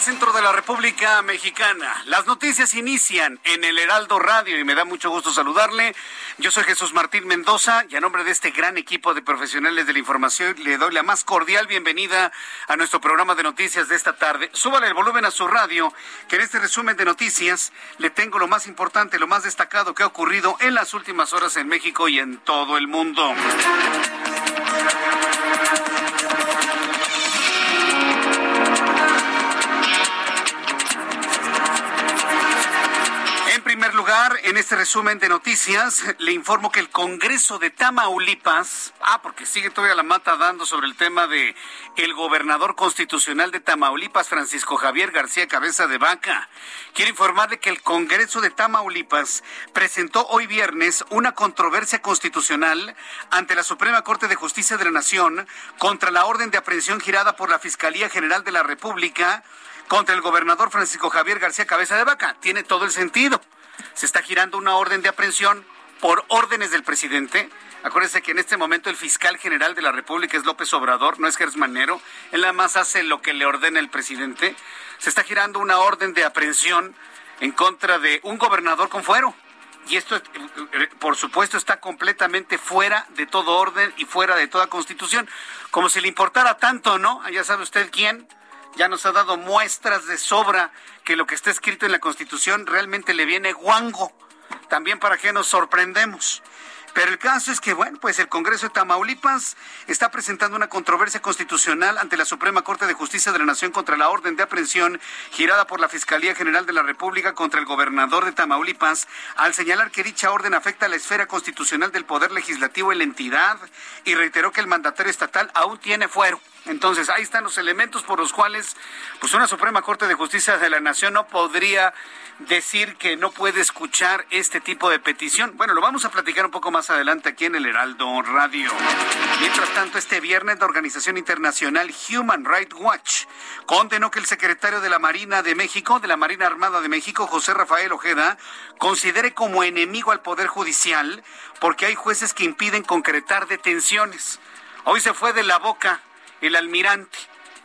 Centro de la República Mexicana. Las noticias inician en el Heraldo Radio y me da mucho gusto saludarle. Yo soy Jesús Martín Mendoza y a nombre de este gran equipo de profesionales de la información le doy la más cordial bienvenida a nuestro programa de noticias de esta tarde. Súbale el volumen a su radio, que en este resumen de noticias le tengo lo más importante, lo más destacado que ha ocurrido en las últimas horas en México y en todo el mundo. Lugar, en este resumen de noticias, le informo que el Congreso de Tamaulipas, ah, porque sigue todavía la mata dando sobre el tema de el gobernador constitucional de Tamaulipas, Francisco Javier García Cabeza de Vaca. Quiero informarle que el Congreso de Tamaulipas presentó hoy viernes una controversia constitucional ante la Suprema Corte de Justicia de la Nación contra la orden de aprehensión girada por la Fiscalía General de la República contra el gobernador Francisco Javier García Cabeza de Vaca. Tiene todo el sentido. Se está girando una orden de aprehensión por órdenes del presidente. Acuérdense que en este momento el fiscal general de la República es López Obrador, no es Gers Manero. Él nada más hace lo que le ordena el presidente. Se está girando una orden de aprehensión en contra de un gobernador con fuero. Y esto, eh, por supuesto, está completamente fuera de todo orden y fuera de toda constitución. Como si le importara tanto, ¿no? Ya sabe usted quién ya nos ha dado muestras de sobra que lo que está escrito en la Constitución realmente le viene guango. También para que nos sorprendemos. Pero el caso es que, bueno, pues el Congreso de Tamaulipas está presentando una controversia constitucional ante la Suprema Corte de Justicia de la Nación contra la orden de aprehensión girada por la Fiscalía General de la República contra el gobernador de Tamaulipas, al señalar que dicha orden afecta a la esfera constitucional del Poder Legislativo y la entidad, y reiteró que el mandatario estatal aún tiene fuero. Entonces, ahí están los elementos por los cuales pues una Suprema Corte de Justicia de la Nación no podría decir que no puede escuchar este tipo de petición. Bueno, lo vamos a platicar un poco más adelante aquí en el Heraldo Radio. Mientras tanto, este viernes la organización internacional Human Rights Watch condenó que el secretario de la Marina de México, de la Marina Armada de México, José Rafael Ojeda, considere como enemigo al Poder Judicial porque hay jueces que impiden concretar detenciones. Hoy se fue de la boca el almirante.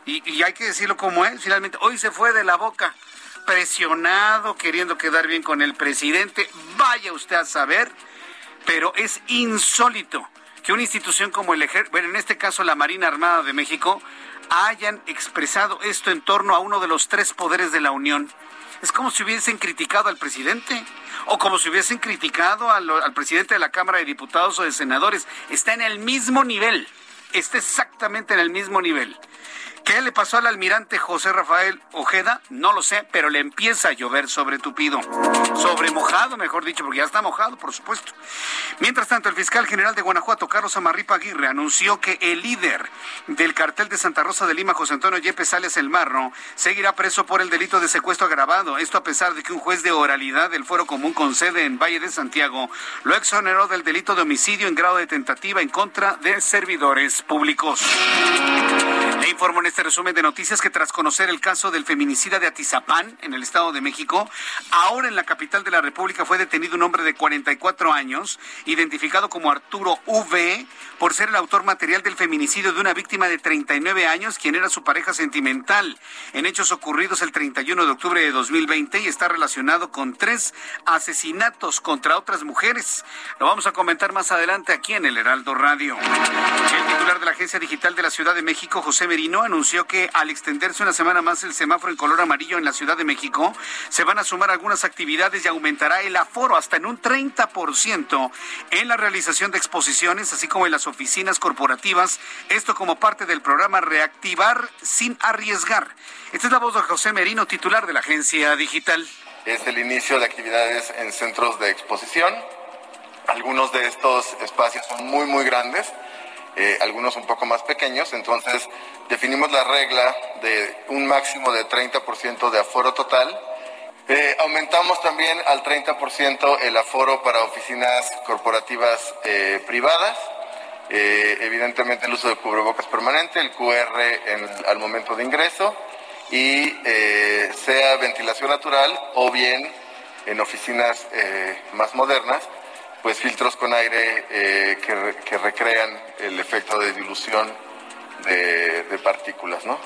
Y, hay que decirlo como es, finalmente, hoy se fue de la boca, presionado, queriendo quedar bien con el presidente, vaya usted a saber, pero es insólito que una institución como el Ejército, bueno, en este caso la Marina Armada de México, hayan expresado esto en torno a uno de los tres poderes de la Unión. Es como si hubiesen criticado al presidente o como si hubiesen criticado al, al presidente de la Cámara de Diputados o de Senadores. Está en el mismo nivel está exactamente en el mismo nivel. ¿Qué le pasó al almirante José Rafael Ojeda? No lo sé, pero le empieza a llover sobre tupido. Sobre mojado, mejor dicho, porque ya está mojado, por supuesto. Mientras tanto, el fiscal general de Guanajuato, Carlos Amarripa Aguirre, anunció que el líder del cartel de Santa Rosa de Lima, José Antonio Yepes Sales El Marro, seguirá preso por el delito de secuestro agravado. Esto a pesar de que un juez de oralidad del Fuero Común con sede en Valle de Santiago lo exoneró del delito de homicidio en grado de tentativa en contra de servidores públicos. Le informo en este resumen de noticias que tras conocer el caso del feminicida de Atizapán en el Estado de México, ahora en la capital de la República fue detenido un hombre de 44 años, identificado como Arturo V, por ser el autor material del feminicidio de una víctima de 39 años, quien era su pareja sentimental, en hechos ocurridos el 31 de octubre de 2020 y está relacionado con tres asesinatos contra otras mujeres. Lo vamos a comentar más adelante aquí en el Heraldo Radio. El titular de la Agencia Digital de la Ciudad de México, José Merino, anunció que al extenderse una semana más el semáforo en color amarillo en la Ciudad de México, se van a sumar algunas actividades y aumentará el aforo hasta en un 30% en la realización de exposiciones, así como en las oficinas corporativas, esto como parte del programa Reactivar sin arriesgar. Esta es la voz de José Merino, titular de la Agencia Digital. Es el inicio de actividades en centros de exposición. Algunos de estos espacios son muy, muy grandes eh, algunos un poco más pequeños, entonces definimos la regla de un máximo de 30% de aforo total. Eh, aumentamos también al 30% el aforo para oficinas corporativas eh, privadas. evidentemente el uso de cubrebocas permanente, el QR al momento de ingreso y sea ventilación natural o bien en oficinas más modernas pues filtros con aire eh, que, recrean el efecto de dilución de, partículas, ¿no?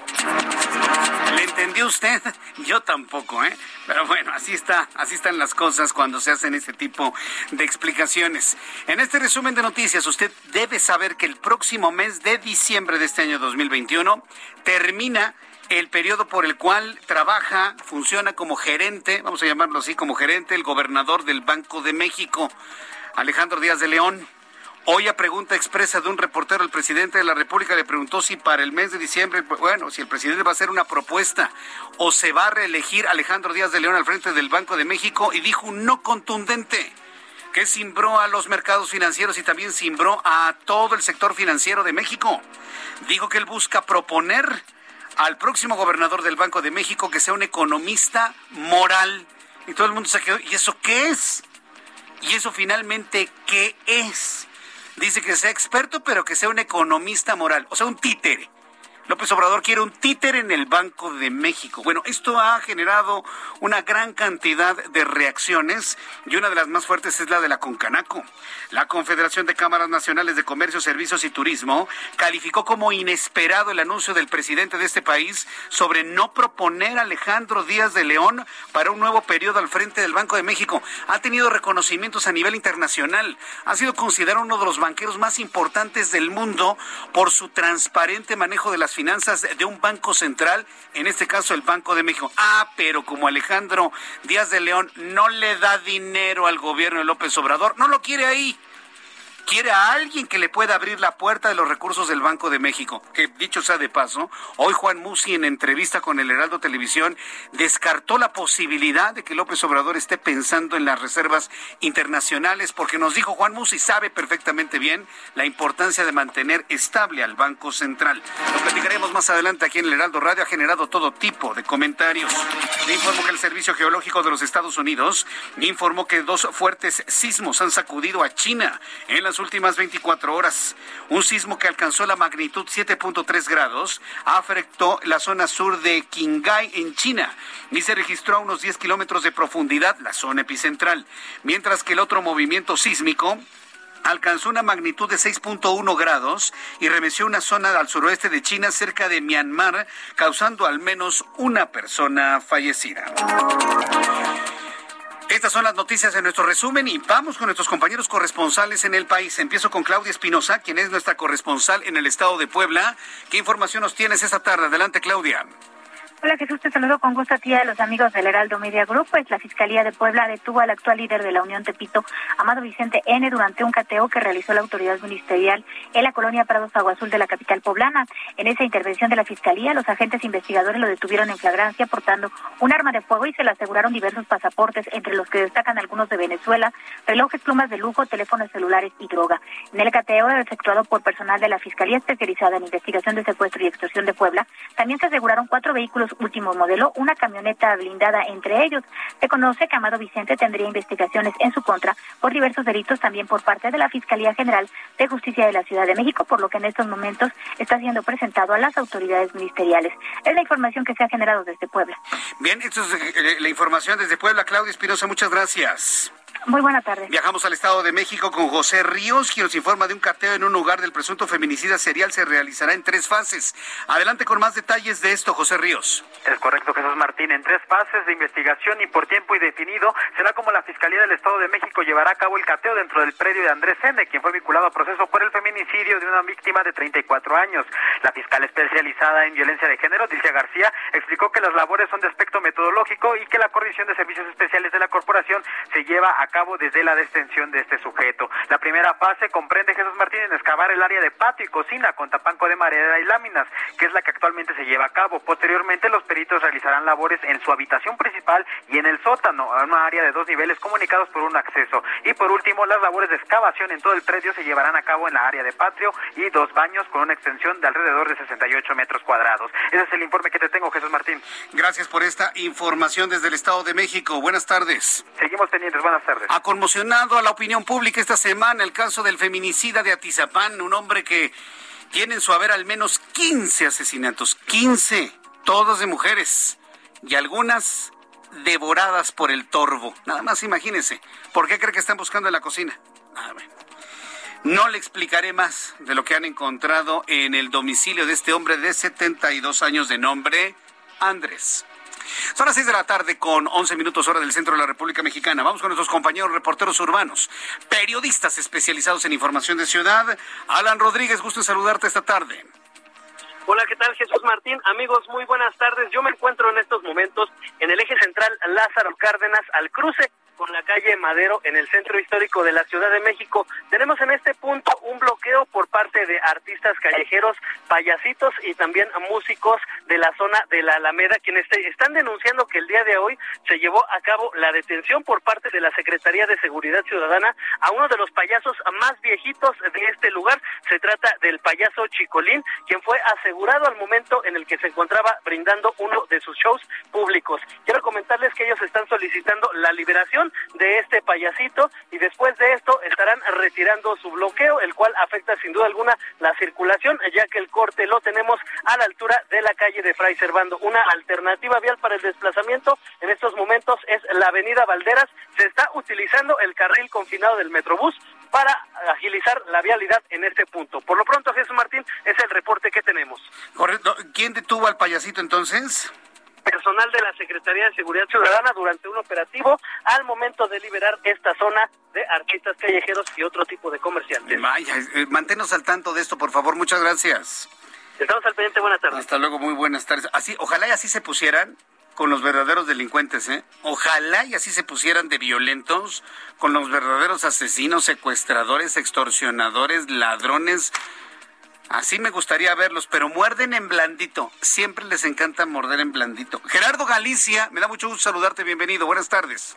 ¿Le entendió usted? Yo tampoco, ¿eh? Pero bueno, así está, así están las cosas cuando se hacen ese tipo de explicaciones. En este resumen de noticias, usted debe saber que el próximo mes de diciembre de este año 2021 termina el periodo por el cual trabaja, funciona como gerente, vamos a llamarlo así, como gerente, el gobernador del Banco de México. Alejandro Díaz de León. Hoy a pregunta expresa de un reportero, el presidente de la República le preguntó si para el mes de diciembre, bueno, si el presidente va a hacer una propuesta o se va a reelegir Alejandro Díaz de León al frente del Banco de México y dijo un no contundente que cimbró a los mercados financieros y también cimbró a todo el sector financiero de México. Dijo que él busca proponer al próximo gobernador del Banco de México que sea un economista moral. Y todo el mundo se quedó, ¿y eso qué es? ¿Y eso finalmente qué es? Dice que sea experto, pero que sea un economista moral, o sea, un títere. López Obrador quiere un títer en el Banco de México. Bueno, esto ha generado una gran cantidad de reacciones y una de las más fuertes es la de la Concanaco. La Confederación de Cámaras Nacionales de Comercio, Servicios y Turismo calificó como inesperado el anuncio del presidente de este país sobre no proponer a Alejandro Díaz de León para un nuevo periodo al frente del Banco de México. Ha tenido reconocimientos a nivel internacional. Ha sido considerado uno de los banqueros más importantes del mundo por su transparente manejo de las finanzas de un banco central, en este caso el Banco de México. Ah, pero como Alejandro Díaz de León no le da dinero al gobierno de López Obrador, no lo quiere ahí quiere a alguien que le pueda abrir la puerta de los recursos del Banco de México. Que dicho sea de paso, hoy Juan Musi en entrevista con el Heraldo Televisión descartó la posibilidad de que López Obrador esté pensando en las reservas internacionales porque nos dijo Juan Musi sabe perfectamente bien la importancia de mantener estable al Banco Central. Lo platicaremos más adelante aquí en el Heraldo Radio. Ha generado todo tipo de comentarios. Le informo que el Servicio Geológico de los Estados Unidos informó que dos fuertes sismos han sacudido a China en las últimas 24 horas. Un sismo que alcanzó la magnitud 7.3 grados afectó la zona sur de Qinghai en China y se registró a unos 10 kilómetros de profundidad la zona epicentral, mientras que el otro movimiento sísmico alcanzó una magnitud de 6.1 grados y remeció una zona al suroeste de China cerca de Myanmar, causando al menos una persona fallecida. Estas son las noticias de nuestro resumen y vamos con nuestros compañeros corresponsales en el país. Empiezo con Claudia Espinosa, quien es nuestra corresponsal en el estado de Puebla. ¿Qué información nos tienes esta tarde? Adelante, Claudia. Hola Jesús, te saludo con gusto a ti a los amigos del Heraldo Media Group. Pues la Fiscalía de Puebla detuvo al actual líder de la Unión Tepito, Amado Vicente N., durante un cateo que realizó la autoridad ministerial en la colonia Prados Agua Azul de la capital poblana. En esa intervención de la Fiscalía, los agentes investigadores lo detuvieron en flagrancia portando un arma de fuego y se le aseguraron diversos pasaportes, entre los que destacan algunos de Venezuela, relojes, plumas de lujo, teléfonos celulares y droga. En el cateo efectuado por personal de la Fiscalía especializada en investigación de secuestro y extorsión de Puebla, también se aseguraron cuatro vehículos último modelo, una camioneta blindada entre ellos. Se conoce que Amado Vicente tendría investigaciones en su contra por diversos delitos también por parte de la Fiscalía General de Justicia de la Ciudad de México, por lo que en estos momentos está siendo presentado a las autoridades ministeriales. Es la información que se ha generado desde Puebla. Bien, esto es eh, la información desde Puebla. Claudia Espinosa, muchas gracias. Muy buena tarde. Viajamos al Estado de México con José Ríos, quien nos informa de un cateo en un lugar del presunto feminicida serial. Se realizará en tres fases. Adelante con más detalles de esto, José Ríos. Es correcto, Jesús Martín. En tres fases de investigación y por tiempo indefinido será como la Fiscalía del Estado de México llevará a cabo el cateo dentro del predio de Andrés Sende, quien fue vinculado a proceso por el feminicidio de una víctima de 34 años. La fiscal especializada en violencia de género, Dilcia García, explicó que las labores son de aspecto metodológico y que la Coordinación de Servicios Especiales de la Corporación se lleva a cabo desde la detención de este sujeto. La primera fase comprende Jesús Martín en excavar el área de patio y cocina con tapanco de madera y láminas, que es la que actualmente se lleva a cabo. Posteriormente, los peritos realizarán labores en su habitación principal y en el sótano, una área de dos niveles comunicados por un acceso. Y por último, las labores de excavación en todo el predio se llevarán a cabo en la área de patio y dos baños con una extensión de alrededor de 68 metros cuadrados. Ese es el informe que te tengo, Jesús Martín. Gracias por esta información desde el Estado de México. Buenas tardes. Seguimos pendientes. Buenas tardes. Ha conmocionado a la opinión pública esta semana el caso del feminicida de Atizapán, un hombre que tiene en su haber al menos 15 asesinatos, 15, todos de mujeres y algunas devoradas por el torbo. Nada más imagínense. ¿Por qué cree que están buscando en la cocina? Ah, no le explicaré más de lo que han encontrado en el domicilio de este hombre de 72 años de nombre Andrés. Son las 6 de la tarde con 11 minutos hora del centro de la República Mexicana. Vamos con nuestros compañeros reporteros urbanos, periodistas especializados en información de ciudad. Alan Rodríguez, gusto en saludarte esta tarde. Hola, ¿qué tal Jesús Martín? Amigos, muy buenas tardes. Yo me encuentro en estos momentos en el eje central Lázaro Cárdenas al cruce con la calle Madero en el centro histórico de la Ciudad de México. Tenemos en este punto un bloqueo por parte de artistas callejeros, payasitos y también músicos de la zona de la Alameda, quienes están denunciando que el día de hoy se llevó a cabo la detención por parte de la Secretaría de Seguridad Ciudadana a uno de los payasos más viejitos de este lugar. Se trata del payaso Chicolín, quien fue asegurado al momento en el que se encontraba brindando uno de sus shows públicos. Quiero comentarles que ellos están solicitando la liberación de este payasito y después de esto estarán retirando su bloqueo, el cual afecta sin duda alguna la circulación, ya que el corte lo tenemos a la altura de la calle de Fray Servando. Una alternativa vial para el desplazamiento en estos momentos es la avenida Valderas. Se está utilizando el carril confinado del Metrobús para agilizar la vialidad en este punto. Por lo pronto, Jesús Martín, es el reporte que tenemos. Correcto. ¿Quién detuvo al payasito entonces? Personal de la Secretaría de Seguridad Ciudadana durante un operativo al momento de liberar esta zona de artistas callejeros y otro tipo de comerciantes. Vaya, eh, manténnos al tanto de esto, por favor. Muchas gracias. Estamos al pendiente. Buenas tardes. Hasta luego. Muy buenas tardes. Así, ojalá y así se pusieran con los verdaderos delincuentes, ¿eh? Ojalá y así se pusieran de violentos con los verdaderos asesinos, secuestradores, extorsionadores, ladrones, Así me gustaría verlos, pero muerden en blandito. Siempre les encanta morder en blandito. Gerardo Galicia, me da mucho gusto saludarte. Bienvenido. Buenas tardes.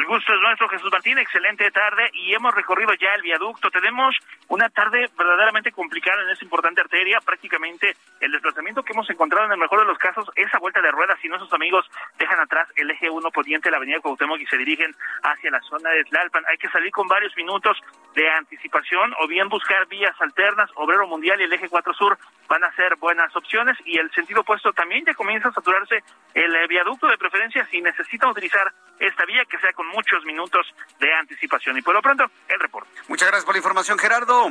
El gusto es nuestro, Jesús Martín. Excelente tarde y hemos recorrido ya el viaducto. Tenemos una tarde verdaderamente complicada en esta importante arteria. Prácticamente el desplazamiento que hemos encontrado en el mejor de los casos es a vuelta de ruedas y nuestros amigos dejan atrás el eje 1 poniente, la avenida Cuauhtémoc y se dirigen hacia la zona de Tlalpan. Hay que salir con varios minutos de anticipación o bien buscar vías alternas. Obrero Mundial y el eje 4 Sur van a ser buenas opciones y el sentido opuesto también ya comienza a saturarse el eh, viaducto de preferencia si necesitan utilizar esta vía que sea con muchos minutos de anticipación. Y por lo pronto, el reporte. Muchas gracias por la información, Gerardo.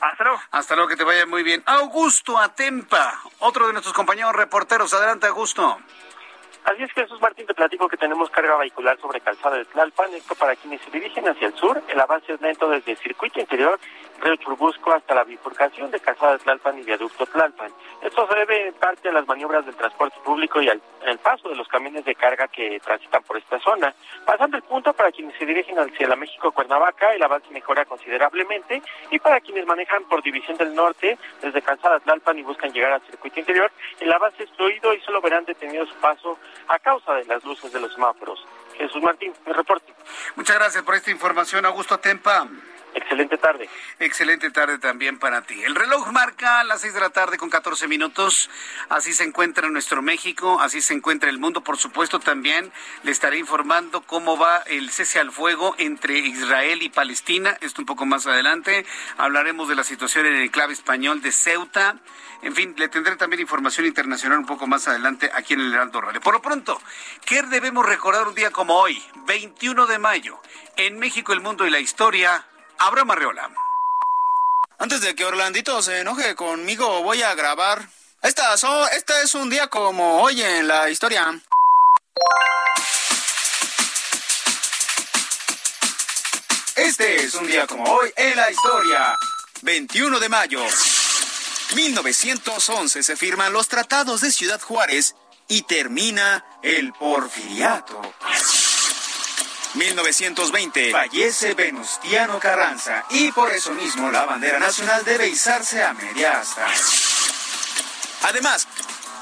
Hasta luego. Hasta luego, que te vaya muy bien. Augusto Atempa, otro de nuestros compañeros reporteros. Adelante, Augusto. Así es, Jesús Martín, te platico que tenemos carga vehicular sobre calzada de Tlalpan. Esto para quienes se dirigen hacia el sur. El avance es lento desde el circuito interior Río Churbusco hasta la bifurcación de Calzada de Tlalpan y Viaducto Tlalpan. Esto se debe en parte a las maniobras del transporte público y al, paso de los camiones de carga que transitan por esta zona. Pasando el punto para quienes se dirigen hacia la México-Cuernavaca, el avance mejora considerablemente y para quienes manejan por División del Norte desde Calzada Tlalpan y buscan llegar al circuito interior, el avance es fluido y solo verán detenido su paso a causa de las luces de los semáforos. Jesús Martín, mi reporte. Muchas gracias por esta información, Augusto Tempa. Excelente tarde. Excelente tarde también para ti. El reloj marca las seis de la tarde con 14 minutos. Así se encuentra nuestro México, así se encuentra el mundo. Por supuesto, también le estaré informando cómo va el cese al fuego entre Israel y Palestina. Esto un poco más adelante. Hablaremos de la situación en el clave español de Ceuta. En fin, le tendré también información internacional un poco más adelante aquí en el Heraldo Radio. Por lo pronto, ¿qué debemos recordar un día como hoy, 21 de mayo? En México, el mundo y la historia Abraham Arreola. Antes de que Orlandito se enoje conmigo, voy a grabar. Esta, este es un día como hoy en la historia. Este es un día como hoy en la historia. 21 de mayo. 1911 se firman los tratados de Ciudad Juárez y termina el porfiriato. 1920 fallece Venustiano Carranza y por eso mismo la bandera nacional debe izarse a media asta. Además,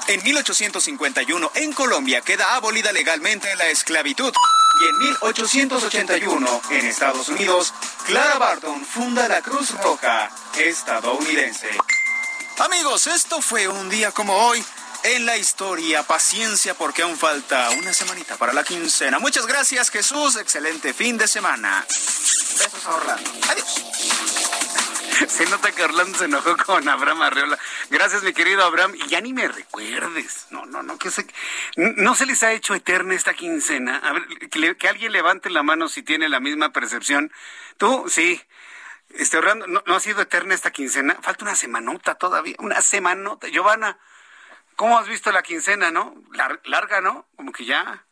en 1851 en Colombia queda abolida legalmente la esclavitud y en 1881 en Estados Unidos Clara Barton funda la Cruz Roja estadounidense. Amigos, esto fue un día como hoy en la historia. Paciencia porque aún falta una semanita para la quincena. Muchas gracias Jesús, excelente fin de semana. Besos a Orlando. Adiós. Se nota que Orlando se enojó con Abraham Arreola. Gracias, mi querido Abraham. Y ya ni me recuerdes. No, no, no, que se... no se les ha hecho eterna esta quincena. A ver, que, alguien levante la mano si tiene la misma percepción. Tú, sí. Este Orlando, no, no ha sido eterna esta quincena. Falta una semanota todavía. Una semanota. Giovanna. ¿Cómo has visto la quincena, no? larga, ¿no? Como que ya.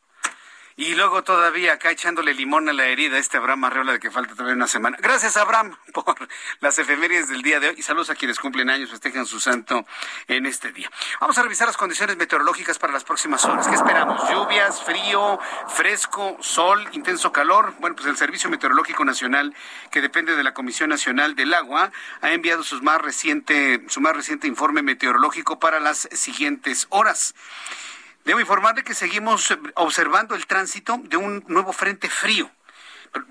Y luego todavía acá echándole limón a la herida este Abraham Arreola de que falta todavía una semana. Gracias Abraham por las efemérides del día de hoy y saludos a quienes cumplen años, festejan su santo en este día. Vamos a revisar las condiciones meteorológicas para las próximas horas. ¿Qué esperamos? Lluvias, frío, fresco, sol, intenso calor. Bueno, pues el Servicio Meteorológico Nacional, que depende de la Comisión Nacional del Agua, ha enviado sus más reciente, su más reciente informe meteorológico para las siguientes horas. Debo informarle que seguimos observando el tránsito de un nuevo frente frío.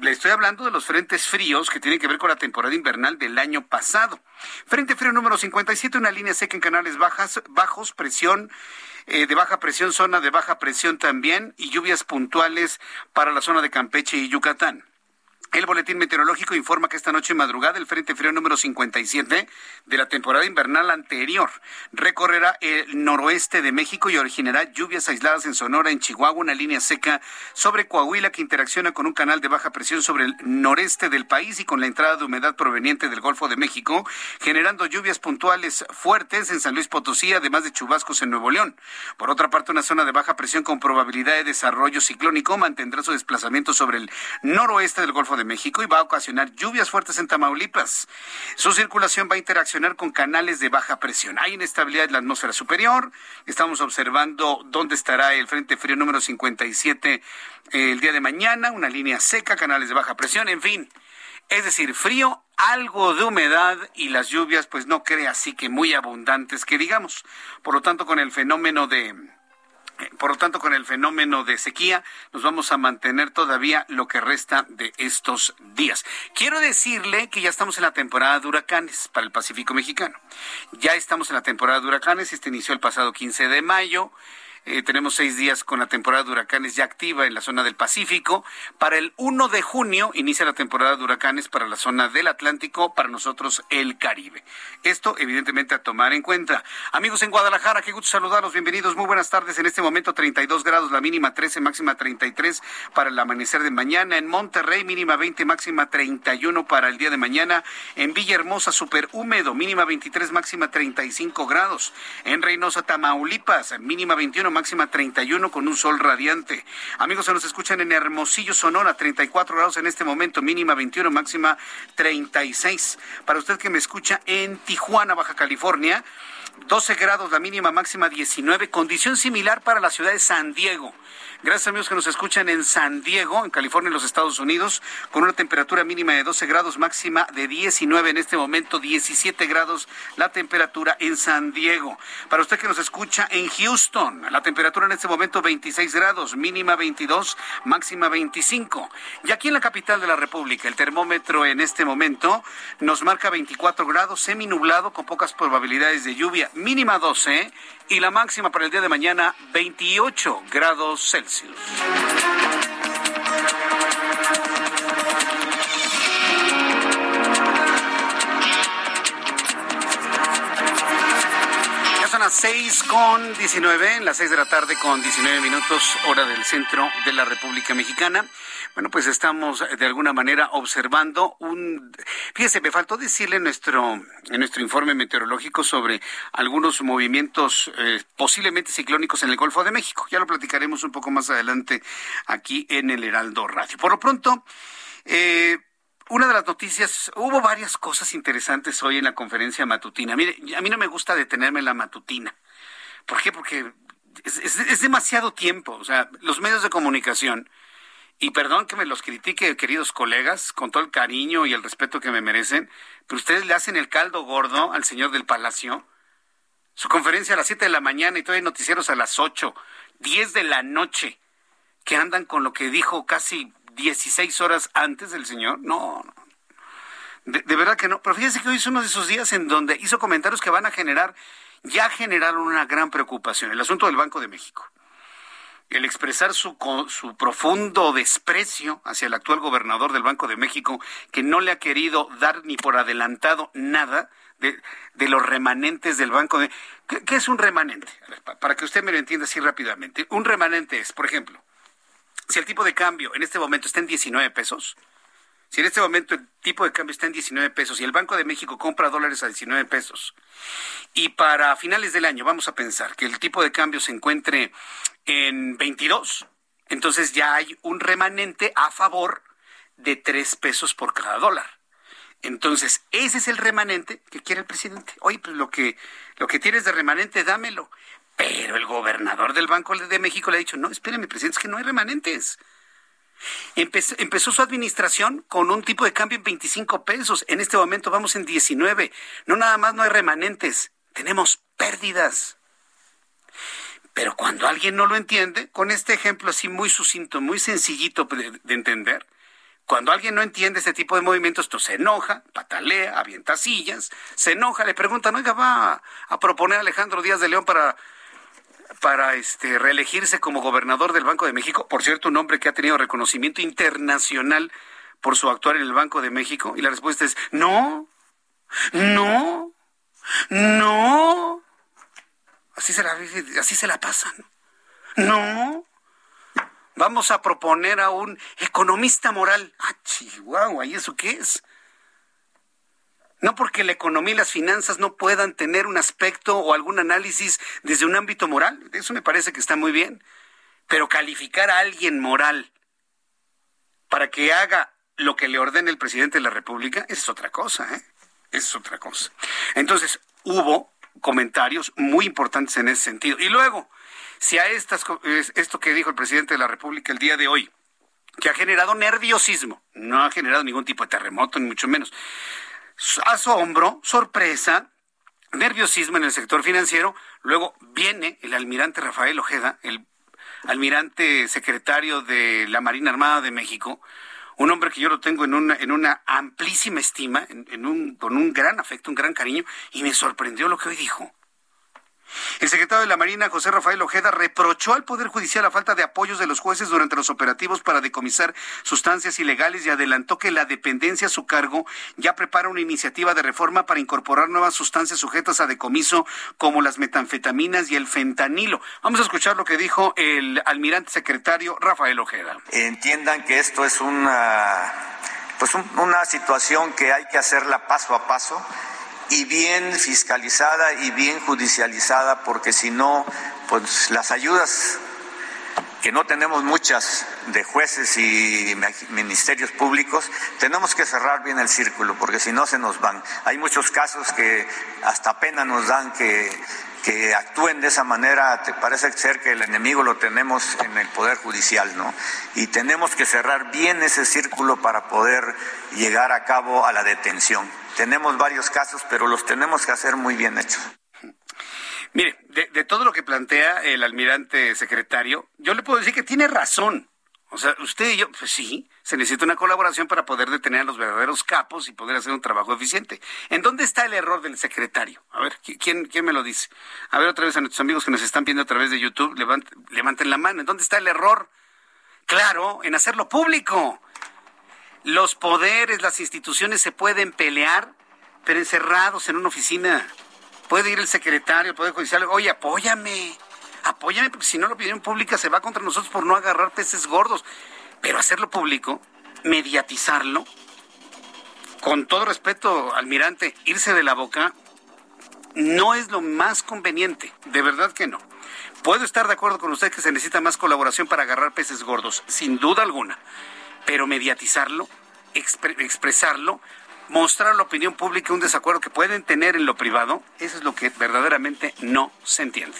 Le estoy hablando de los frentes fríos que tienen que ver con la temporada invernal del año pasado. Frente frío número 57, una línea seca en canales bajas, bajos, presión eh, de baja presión, zona de baja presión también y lluvias puntuales para la zona de Campeche y Yucatán. El boletín meteorológico informa que esta noche madrugada el Frente Frío número 57 de la temporada invernal anterior recorrerá el noroeste de México y originará lluvias aisladas en Sonora, en Chihuahua, una línea seca sobre Coahuila que interacciona con un canal de baja presión sobre el noreste del país y con la entrada de humedad proveniente del Golfo de México, generando lluvias puntuales fuertes en San Luis Potosí, además de chubascos en Nuevo León. Por otra parte, una zona de baja presión con probabilidad de desarrollo ciclónico mantendrá su desplazamiento sobre el noroeste del Golfo de México y va a ocasionar lluvias fuertes en Tamaulipas. Su circulación va a interaccionar con canales de baja presión. Hay inestabilidad en la atmósfera superior. Estamos observando dónde estará el Frente Frío número 57 eh, el día de mañana, una línea seca, canales de baja presión, en fin. Es decir, frío, algo de humedad y las lluvias, pues no cree así que muy abundantes que digamos. Por lo tanto, con el fenómeno de por lo tanto, con el fenómeno de sequía, nos vamos a mantener todavía lo que resta de estos días. Quiero decirle que ya estamos en la temporada de huracanes para el Pacífico mexicano. Ya estamos en la temporada de huracanes. Este inició el pasado 15 de mayo. Eh, tenemos seis días con la temporada de huracanes ya activa en la zona del Pacífico. Para el 1 de junio inicia la temporada de huracanes para la zona del Atlántico, para nosotros el Caribe. Esto, evidentemente, a tomar en cuenta. Amigos en Guadalajara, qué gusto saludarlos. Bienvenidos. Muy buenas tardes. En este momento, 32 grados, la mínima 13, máxima 33 para el amanecer de mañana. En Monterrey, mínima 20, máxima 31 para el día de mañana. En Villahermosa, súper húmedo, mínima 23, máxima 35 grados. En Reynosa, Tamaulipas, mínima 21, máxima 31 con un sol radiante. Amigos, se nos escuchan en Hermosillo, Sonora, 34 grados en este momento, mínima 21, máxima 36. Para usted que me escucha en Tijuana, Baja California, 12 grados la mínima, máxima 19. Condición similar para la ciudad de San Diego. Gracias amigos que nos escuchan en San Diego, en California, en los Estados Unidos, con una temperatura mínima de 12 grados, máxima de 19 en este momento, 17 grados la temperatura en San Diego. Para usted que nos escucha en Houston, La temperatura en este momento 26 grados, mínima 22, máxima 25. Y aquí en la capital de la República, el termómetro en este momento nos marca 24 grados, semi nublado con pocas probabilidades de lluvia, mínima 12 y la máxima para el día de mañana 28 grados Celsius. Son las seis con diecinueve, en las seis de la tarde con diecinueve minutos, hora del centro de la República Mexicana. Bueno, pues estamos de alguna manera observando un... Fíjese, me faltó decirle en nuestro, nuestro informe meteorológico sobre algunos movimientos eh, posiblemente ciclónicos en el Golfo de México. Ya lo platicaremos un poco más adelante aquí en el Heraldo Radio. Por lo pronto, eh, una de las noticias, hubo varias cosas interesantes hoy en la conferencia matutina. Mire, a mí no me gusta detenerme en la matutina. ¿Por qué? Porque es, demasiado tiempo. O sea, los medios de comunicación, y perdón que me los critique, queridos colegas, con todo el cariño y el respeto que me merecen, pero ustedes le hacen el caldo gordo al señor del Palacio. Su conferencia a las 7 de la mañana y todavía noticieros a las 8, 10 de la noche, que andan con lo que dijo casi 16 horas antes del señor. No, de, verdad que no. Pero fíjense que hoy es uno de esos días en donde hizo comentarios que van a generar, ya generaron una gran preocupación. El asunto del Banco de México. El expresar su, su profundo desprecio hacia el actual gobernador del Banco de México, que no le ha querido dar ni por adelantado nada de, de los remanentes del Banco de... ¿Qué, ¿Qué, es un remanente? para que usted me lo entienda así rápidamente. Un remanente es, por ejemplo, si el tipo de cambio en este momento está en 19 pesos, si en este momento el tipo de cambio está en 19 pesos y el Banco de México compra dólares a 19 pesos, y para finales del año vamos a pensar que el tipo de cambio se encuentre en 22, entonces ya hay un remanente a favor de 3 pesos por cada dólar. Entonces, ese es el remanente que quiere el presidente. Oye, pues lo que, lo que tienes de remanente, dámelo. Pero el gobernador del Banco de México le ha dicho, no, espéreme, presidente, es que no hay remanentes. Empezó, su administración con un tipo de cambio en 25 pesos. En este momento vamos en 19. No nada más no hay remanentes, tenemos pérdidas. Pero cuando alguien no lo entiende, con este ejemplo así muy sucinto, muy sencillito de, entender, cuando alguien no entiende este tipo de movimientos, esto se enoja, patalea, avienta sillas, se enoja, le preguntan, oiga, va a proponer a Alejandro Díaz de León para para este reelegirse como gobernador del Banco de México, por cierto, un hombre que ha tenido reconocimiento internacional por su actuar en el Banco de México? Y la respuesta es no, no, no. Así se la, así se la pasan. No. Vamos a proponer a un economista moral. Ah, chihuahua, ¿y eso qué es? No porque la economía y las finanzas no puedan tener un aspecto o algún análisis desde un ámbito moral. Eso me parece que está muy bien. Pero calificar a alguien moral para que haga lo que le ordene el presidente de la República es otra cosa, ¿eh? Es otra cosa. Entonces, hubo comentarios muy importantes en ese sentido. Y luego, si a estas, esto que dijo el presidente de la República el día de hoy, que ha generado nerviosismo, no ha generado ningún tipo de terremoto, ni mucho menos, asombro, sorpresa, nerviosismo en el sector financiero. Luego viene el almirante Rafael Ojeda, el almirante secretario de la Marina Armada de México, un hombre que yo lo tengo en una, en una amplísima estima, en un, con un gran afecto, un gran cariño, y me sorprendió lo que hoy dijo. El secretario de la Marina, José Rafael Ojeda, reprochó al Poder Judicial la falta de apoyos de los jueces durante los operativos para decomisar sustancias ilegales y adelantó que la dependencia a su cargo ya prepara una iniciativa de reforma para incorporar nuevas sustancias sujetas a decomiso como las metanfetaminas y el fentanilo. Vamos a escuchar lo que dijo el almirante secretario Rafael Ojeda. Entiendan que esto es una pues una situación que hay que hacerla paso a paso y bien fiscalizada y bien judicializada, porque si no, pues las ayudas que no tenemos muchas de jueces y ministerios públicos, tenemos que cerrar bien el círculo, porque si no se nos van. Hay muchos casos que hasta pena nos dan que, que actúen de esa manera, te parece ser que el enemigo lo tenemos en el Poder Judicial, ¿no? Y tenemos que cerrar bien ese círculo para poder llegar a cabo a la detención. Tenemos varios casos, pero los tenemos que hacer muy bien hechos. Mire, de, todo lo que plantea el almirante secretario, yo le puedo decir que tiene razón. O sea, usted y yo, pues sí, se necesita una colaboración para poder detener a los verdaderos capos y poder hacer un trabajo eficiente. ¿En dónde está el error del secretario? A ver, ¿quién, quién me lo dice? A ver, otra vez a nuestros amigos que nos están viendo a través de YouTube, levanten la mano. ¿En dónde está el error? Claro, en hacerlo público. Los poderes, las instituciones se pueden pelear, pero encerrados en una oficina. Puede ir el secretario, el Poder Judicial, oye, apóyame, apóyame, porque si no la opinión pública se va contra nosotros por no agarrar peces gordos. Pero hacerlo público, mediatizarlo, con todo respeto, almirante, irse de la boca, no es lo más conveniente, de verdad que no. Puedo estar de acuerdo con usted que se necesita más colaboración para agarrar peces gordos, sin duda alguna, pero mediatizarlo, expresarlo, mostrar a la opinión pública un desacuerdo que pueden tener en lo privado, eso es lo que verdaderamente no se entiende.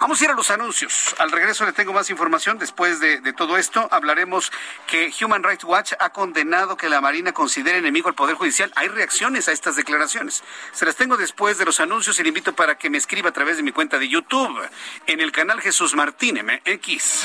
Vamos a ir a los anuncios. Al regreso le tengo más información. Después de, todo esto, hablaremos que Human Rights Watch ha condenado que la Marina considere enemigo al Poder Judicial. Hay reacciones a estas declaraciones. Se las tengo después de los anuncios y le invito para que me escriba a través de mi cuenta de YouTube en el canal Jesús Martín MX.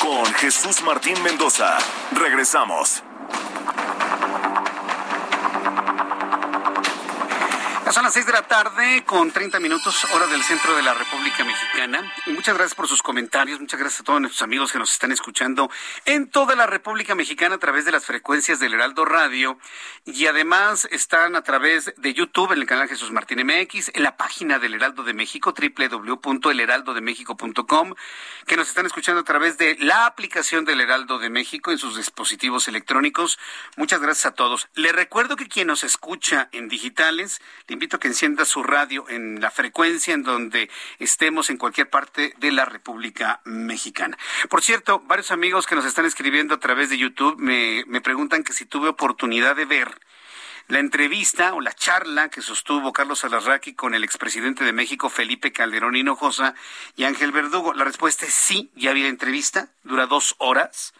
con Jesús Martín Mendoza. Regresamos. Son las seis de la tarde con 30 minutos hora del centro de la República Mexicana. muchas gracias por sus comentarios, muchas gracias a todos nuestros amigos que nos están escuchando en toda la República Mexicana a través de las frecuencias del Heraldo Radio y además están a través de YouTube en el canal Jesús Martín MX, en la página del Heraldo de México www.elheraldodemexico.com, que nos están escuchando a través de la aplicación del Heraldo de México en sus dispositivos electrónicos. Muchas gracias a todos. Le recuerdo que quien nos escucha en digitales, invito que encienda su radio en la frecuencia en donde estemos en cualquier parte de la República Mexicana. Por cierto, varios amigos que nos están escribiendo a través de YouTube me, me preguntan que si tuve oportunidad de ver la entrevista o la charla que sostuvo Carlos Alarraqui con el expresidente de México, Felipe Calderón Hinojosa y Ángel Verdugo. La respuesta es sí, ya la entrevista, dura dos horas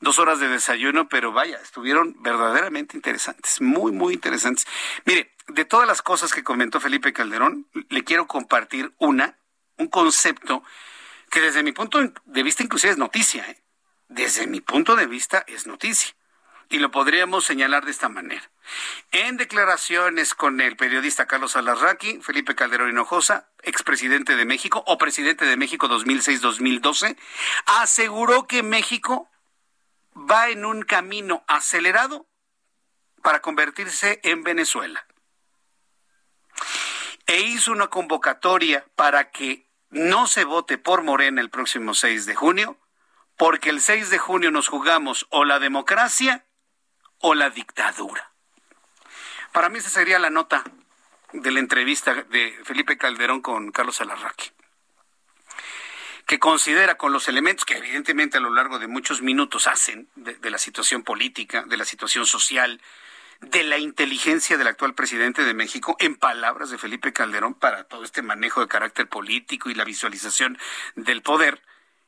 dos horas de desayuno, pero vaya, estuvieron verdaderamente interesantes, muy, muy interesantes. Mire, de todas las cosas que comentó Felipe Calderón, le quiero compartir una, un concepto que desde mi punto de vista inclusive es noticia, ¿eh? desde mi punto de vista es noticia. Y lo podríamos señalar de esta manera. En declaraciones con el periodista Carlos Alarraqui, Felipe Calderón Hinojosa, expresidente de México o presidente de México 2006-2012, aseguró que México va en un camino acelerado para convertirse en Venezuela. E hizo una convocatoria para que no se vote por Morena el próximo 6 de junio, porque el 6 de junio nos jugamos o la democracia o la dictadura. Para mí esa sería la nota de la entrevista de Felipe Calderón con Carlos Alarraqui que considera con los elementos que evidentemente a lo largo de muchos minutos hacen de, la situación política, de la situación social, de la inteligencia del actual presidente de México, en palabras de Felipe Calderón, para todo este manejo de carácter político y la visualización del poder,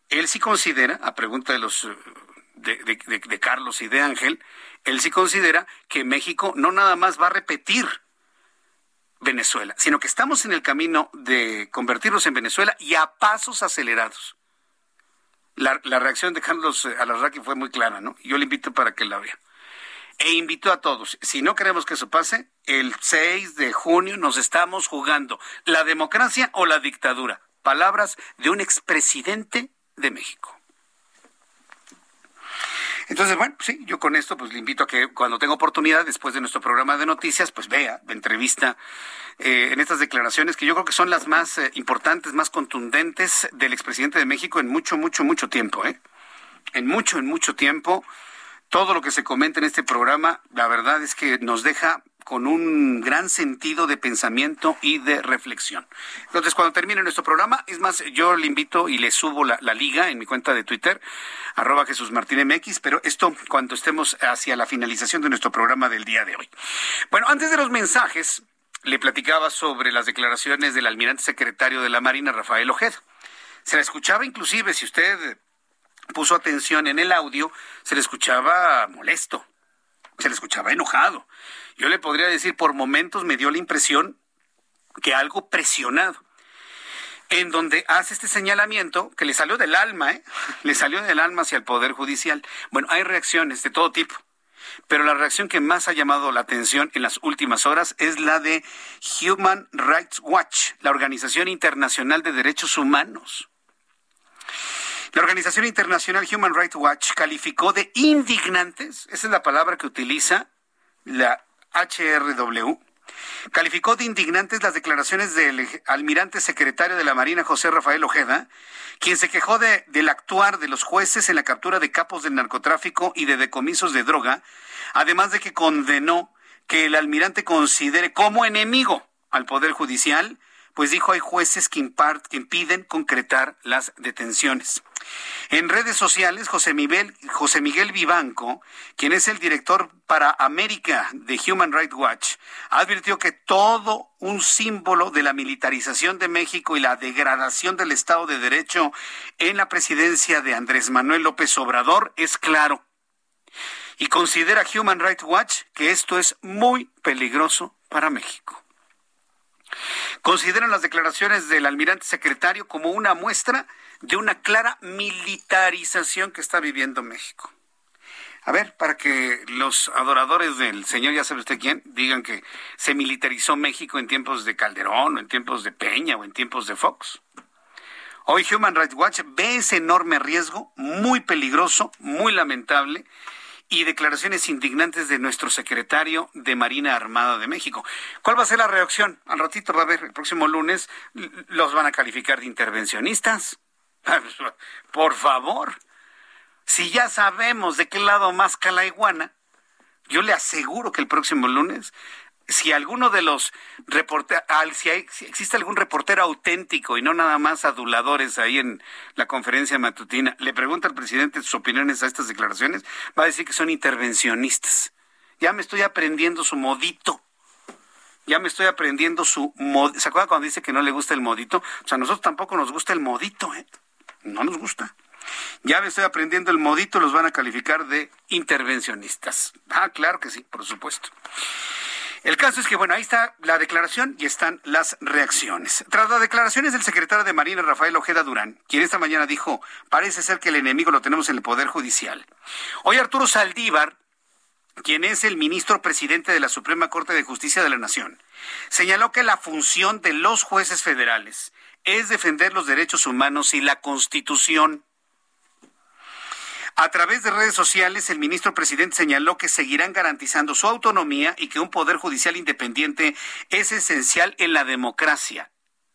él sí considera, a pregunta de los de, Carlos y de Ángel, él sí considera que México no nada más va a repetir Venezuela, sino que estamos en el camino de convertirnos en Venezuela y a pasos acelerados. La, reacción de Carlos eh, Alarraqui fue muy clara, ¿no? Yo le invito para que la vea. E invito a todos, si no queremos que eso pase, el 6 de junio nos estamos jugando la democracia o la dictadura. Palabras de un expresidente de México. Entonces, bueno, sí, yo con esto pues le invito a que cuando tenga oportunidad, después de nuestro programa de noticias, pues vea la entrevista eh, en estas declaraciones que yo creo que son las más eh, importantes, más contundentes del expresidente de México en mucho, mucho, mucho tiempo, ¿eh? En mucho, en mucho tiempo todo lo que se comenta en este programa, la verdad es que nos deja con un gran sentido de pensamiento y de reflexión. Entonces, cuando termine nuestro programa, es más, yo le invito y le subo la, liga en mi cuenta de Twitter, arroba Jesús Martín MX, pero esto cuando estemos hacia la finalización de nuestro programa del día de hoy. Bueno, antes de los mensajes, le platicaba sobre las declaraciones del almirante secretario de la Marina, Rafael Ojeda. Se la escuchaba inclusive, si usted puso atención en el audio, se le escuchaba molesto, se le escuchaba enojado yo le podría decir, por momentos me dio la impresión que algo presionado, en donde hace este señalamiento que le salió del alma, ¿eh? le salió del alma hacia el Poder Judicial. Bueno, hay reacciones de todo tipo, pero la reacción que más ha llamado la atención en las últimas horas es la de Human Rights Watch, la Organización Internacional de Derechos Humanos. La Organización Internacional Human Rights Watch calificó de indignantes, esa es la palabra que utiliza la HRW, calificó de indignantes las declaraciones del almirante secretario de la Marina José Rafael Ojeda, quien se quejó de, del actuar de los jueces en la captura de capos del narcotráfico y de decomisos de droga, además de que condenó que el almirante considere como enemigo al Poder Judicial, pues dijo hay jueces que, que impiden concretar las detenciones. En redes sociales, José Miguel, José Miguel Vivanco, quien es el director para América de Human Rights Watch, advirtió que todo un símbolo de la militarización de México y la degradación del Estado de Derecho en la presidencia de Andrés Manuel López Obrador es claro. Y considera Human Rights Watch que esto es muy peligroso para México consideran las declaraciones del almirante secretario como una muestra de una clara militarización que está viviendo México. A ver, para que los adoradores del señor, ya sabe usted quién, digan que se militarizó México en tiempos de Calderón, o en tiempos de Peña, o en tiempos de Fox. Hoy Human Rights Watch ve ese enorme riesgo, muy peligroso, muy lamentable, y declaraciones indignantes de nuestro secretario de Marina Armada de México. ¿Cuál va a ser la reacción? Al ratito va a haber, el próximo lunes, los van a calificar de intervencionistas. Por favor, si ya sabemos de qué lado más la iguana, yo le aseguro que el próximo lunes si alguno de los reporteros, si, existe algún reportero auténtico y no nada más aduladores ahí en la conferencia matutina, le pregunta al presidente sus opiniones a estas declaraciones, va a decir que son intervencionistas. Ya me estoy aprendiendo su modito. Ya me estoy aprendiendo su modito. ¿Se acuerdan cuando dice que no le gusta el modito? O sea, a nosotros tampoco nos gusta el modito, ¿eh? No nos gusta. Ya me estoy aprendiendo el modito, los van a calificar de intervencionistas. Ah, claro que sí, por supuesto. El caso es que, bueno, ahí está la declaración y están las reacciones. Tras las declaraciones del secretario de Marina, Rafael Ojeda Durán, quien esta mañana dijo, parece ser que el enemigo lo tenemos en el Poder Judicial. Hoy Arturo Saldívar, quien es el ministro presidente de la Suprema Corte de Justicia de la Nación, señaló que la función de los jueces federales es defender los derechos humanos y la Constitución. A través de redes sociales, el ministro presidente señaló que seguirán garantizando su autonomía y que un poder judicial independiente es esencial en la democracia.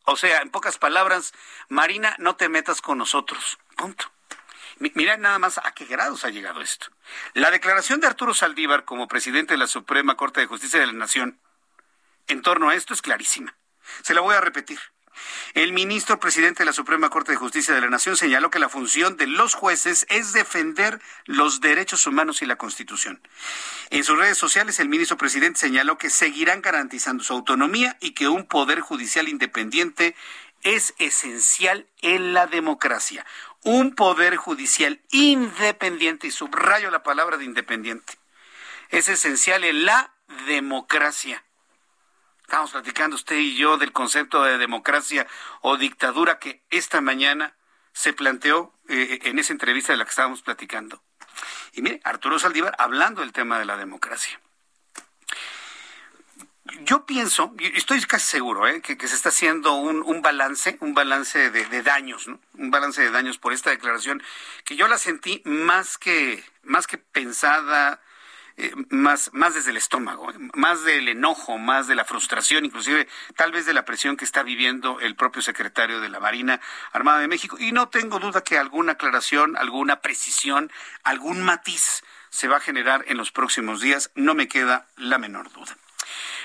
O sea, en pocas palabras, Marina, no te metas con nosotros. Punto. Mira nada más a qué grados ha llegado esto. La declaración de Arturo Saldívar como presidente de la Suprema Corte de Justicia de la Nación en torno a esto es clarísima. Se la voy a repetir. El ministro presidente de la Suprema Corte de Justicia de la Nación señaló que la función de los jueces es defender los derechos humanos y la Constitución. En sus redes sociales, el ministro presidente señaló que seguirán garantizando su autonomía y que un poder judicial independiente es esencial en la democracia. Un poder judicial independiente, y subrayo la palabra de independiente, es esencial en la democracia. Estamos platicando usted y yo del concepto de democracia o dictadura que esta mañana se planteó eh, en esa entrevista de la que estábamos platicando. Y mire, Arturo Saldívar hablando del tema de la democracia. Yo pienso, y estoy casi seguro, eh, que, se está haciendo un, balance, un balance de, de, daños, ¿no? Un balance de daños por esta declaración, que yo la sentí más que, más que pensada, eh, más, más desde el estómago, más del enojo, más de la frustración, inclusive tal vez de la presión que está viviendo el propio secretario de la Marina Armada de México. Y no tengo duda que alguna aclaración, alguna precisión, algún matiz se va a generar en los próximos días, no me queda la menor duda.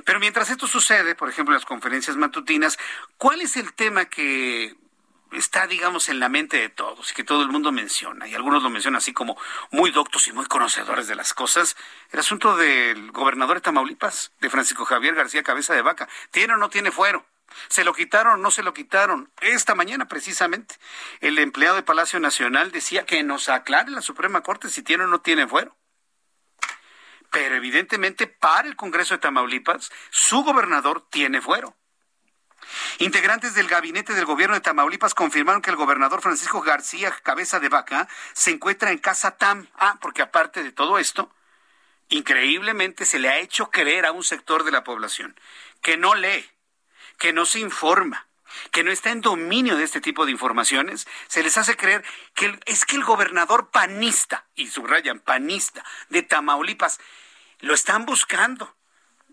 Pero mientras esto sucede, por ejemplo, en las conferencias matutinas, ¿cuál es el tema que está, digamos, en la mente de todos y que todo el mundo menciona, y algunos lo mencionan así como muy doctos y muy conocedores de las cosas, el asunto del gobernador de Tamaulipas, de Francisco Javier García Cabeza de Vaca. ¿Tiene o no tiene fuero? ¿Se lo quitaron o no se lo quitaron? Esta mañana, precisamente, el empleado de Palacio Nacional decía que nos aclare la Suprema Corte si tiene o no tiene fuero. Pero evidentemente, para el Congreso de Tamaulipas, su gobernador tiene fuero. Integrantes del gabinete del gobierno de Tamaulipas confirmaron que el gobernador Francisco García Cabeza de Vaca se encuentra en casa TAM. Ah, porque aparte de todo esto, increíblemente se le ha hecho creer a un sector de la población que no lee, que no se informa, que no está en dominio de este tipo de informaciones, se les hace creer que es que el gobernador panista, y subrayan panista, de Tamaulipas, lo están buscando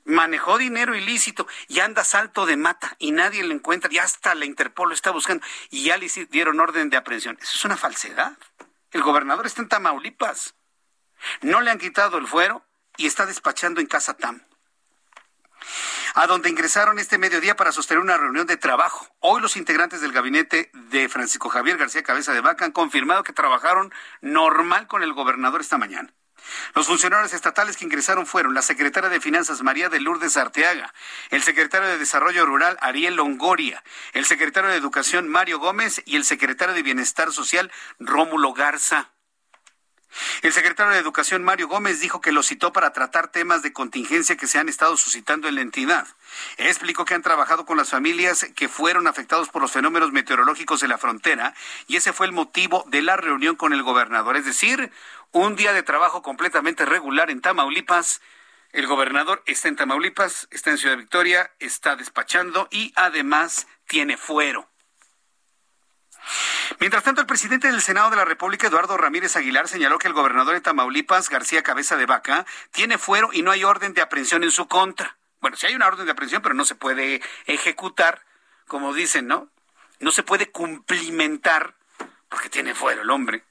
manejó dinero ilícito y anda salto de mata y nadie lo encuentra y hasta la Interpol lo está buscando y ya le dieron orden de aprehensión. Eso es una falsedad. El gobernador está en Tamaulipas. No le han quitado el fuero y está despachando en casa TAM. A donde ingresaron este mediodía para sostener una reunión de trabajo. Hoy los integrantes del gabinete de Francisco Javier García Cabeza de Vaca han confirmado que trabajaron normal con el gobernador esta mañana. Los funcionarios estatales que ingresaron fueron la secretaria de Finanzas María de Lourdes Arteaga, el secretario de Desarrollo Rural Ariel Longoria, el secretario de Educación Mario Gómez y el secretario de Bienestar Social Rómulo Garza. El secretario de Educación, Mario Gómez, dijo que lo citó para tratar temas de contingencia que se han estado suscitando en la entidad. Explicó que han trabajado con las familias que fueron afectados por los fenómenos meteorológicos de la frontera y ese fue el motivo de la reunión con el gobernador. Es decir, un día de trabajo completamente regular en Tamaulipas. El gobernador está en Tamaulipas, está en Ciudad Victoria, está despachando y además tiene fuero. Mientras tanto, el presidente del Senado de la República, Eduardo Ramírez Aguilar, señaló que el gobernador de Tamaulipas, García Cabeza de Vaca, tiene fuero y no hay orden de aprehensión en su contra. Bueno, sí hay una orden de aprehensión, pero no se puede ejecutar, como dicen, ¿no? No se puede cumplimentar porque tiene fuero el hombre.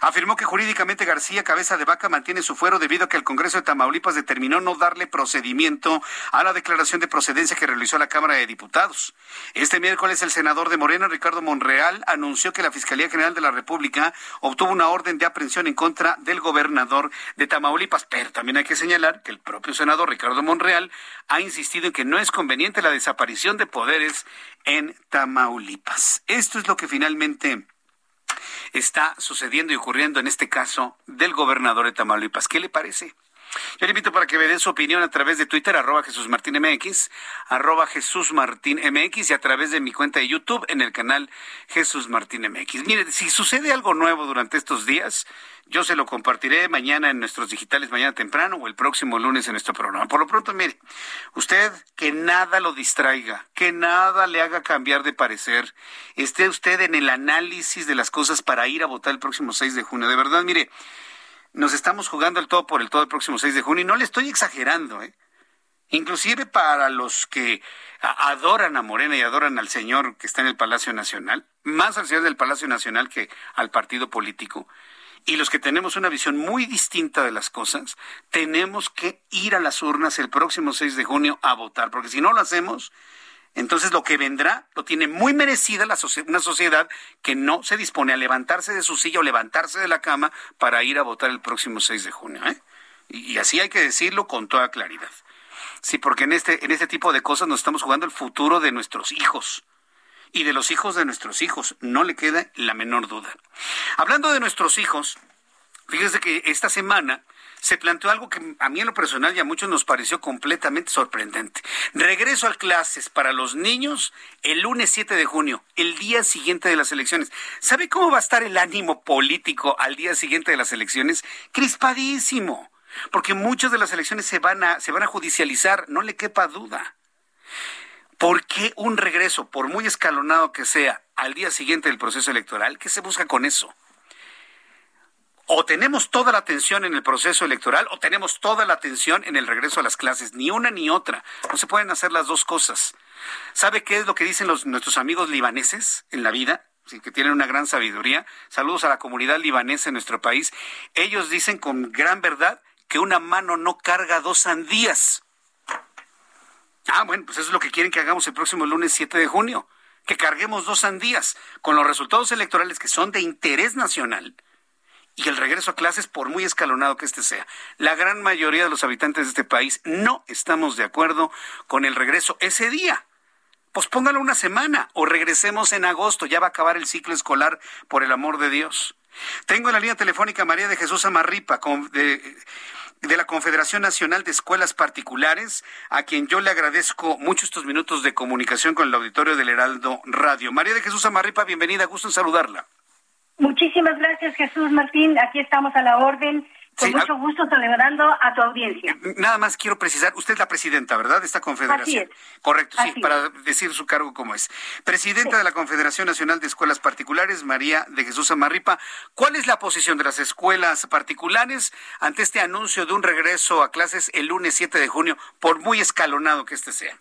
Afirmó que jurídicamente García Cabeza de Vaca mantiene su fuero debido a que el Congreso de Tamaulipas determinó no darle procedimiento a la declaración de procedencia que realizó la Cámara de Diputados. Este miércoles el senador de Morena, Ricardo Monreal, anunció que la Fiscalía General de la República obtuvo una orden de aprehensión en contra del gobernador de Tamaulipas. Pero también hay que señalar que el propio senador Ricardo Monreal ha insistido en que no es conveniente la desaparición de poderes en Tamaulipas. Esto es lo que finalmente está sucediendo y ocurriendo en este caso del gobernador de Tamaulipas. ¿Qué le parece? Yo le invito para que me dé su opinión a través de Twitter, arroba Jesús Martín MX, arroba Jesús Martín MX y a través de mi cuenta de YouTube en el canal Jesús Martín MX. Mire, si sucede algo nuevo durante estos días, yo se lo compartiré mañana en nuestros digitales, mañana temprano o el próximo lunes en nuestro programa. Por lo pronto, mire, usted que nada lo distraiga, que nada le haga cambiar de parecer, esté usted en el análisis de las cosas para ir a votar el próximo 6 de junio. De verdad, mire, nos estamos jugando el todo por el todo el próximo 6 de junio y no le estoy exagerando, ¿eh? Inclusive para los que adoran a Morena y adoran al señor que está en el Palacio Nacional, más al señor del Palacio Nacional que al partido político, y los que tenemos una visión muy distinta de las cosas, tenemos que ir a las urnas el próximo 6 de junio a votar, porque si no lo hacemos, entonces lo que vendrá lo tiene muy merecida la una sociedad que no se dispone a levantarse de su silla o levantarse de la cama para ir a votar el próximo 6 de junio. ¿eh? Y, así hay que decirlo con toda claridad. Sí, porque en este, en este tipo de cosas nos estamos jugando el futuro de nuestros hijos y de los hijos de nuestros hijos. No le queda la menor duda. Hablando de nuestros hijos, fíjese que esta semana se planteó algo que a mí en lo personal y a muchos nos pareció completamente sorprendente. Regreso a clases para los niños el lunes 7 de junio, el día siguiente de las elecciones. ¿Sabe cómo va a estar el ánimo político al día siguiente de las elecciones? Crispadísimo, porque muchas de las elecciones se van a, se van a judicializar, no le quepa duda. ¿Por qué un regreso, por muy escalonado que sea, al día siguiente del proceso electoral? ¿Qué se busca con eso? O tenemos toda la atención en el proceso electoral o tenemos toda la atención en el regreso a las clases, ni una ni otra. No se pueden hacer las dos cosas. ¿Sabe qué es lo que dicen nuestros amigos libaneses en la vida? que tienen una gran sabiduría. Saludos a la comunidad libanesa en nuestro país. Ellos dicen con gran verdad que una mano no carga dos sandías. Ah, bueno, pues eso es lo que quieren que hagamos el próximo lunes 7 de junio, que carguemos dos sandías con los resultados electorales que son de interés nacional y el regreso a clases, por muy escalonado que este sea. La gran mayoría de los habitantes de este país no estamos de acuerdo con el regreso ese día. Pues póngalo una semana o regresemos en agosto, ya va a acabar el ciclo escolar, por el amor de Dios. Tengo en la línea telefónica María de Jesús Amarripa, de, de la Confederación Nacional de Escuelas Particulares, a quien yo le agradezco mucho estos minutos de comunicación con el auditorio del Heraldo Radio. María de Jesús Amarripa, bienvenida, gusto en saludarla. Muchísimas gracias, Jesús Martín. Aquí estamos a la orden. Con mucho gusto saludando a tu audiencia. Nada más quiero precisar, usted es la presidenta, ¿verdad? De esta confederación. Correcto, sí, para decir su cargo como es. Presidenta de la Confederación Nacional de Escuelas Particulares, María de Jesús Amarripa. ¿Cuál es la posición de las escuelas particulares ante este anuncio de un regreso a clases el lunes 7 de junio, por muy escalonado que este sea?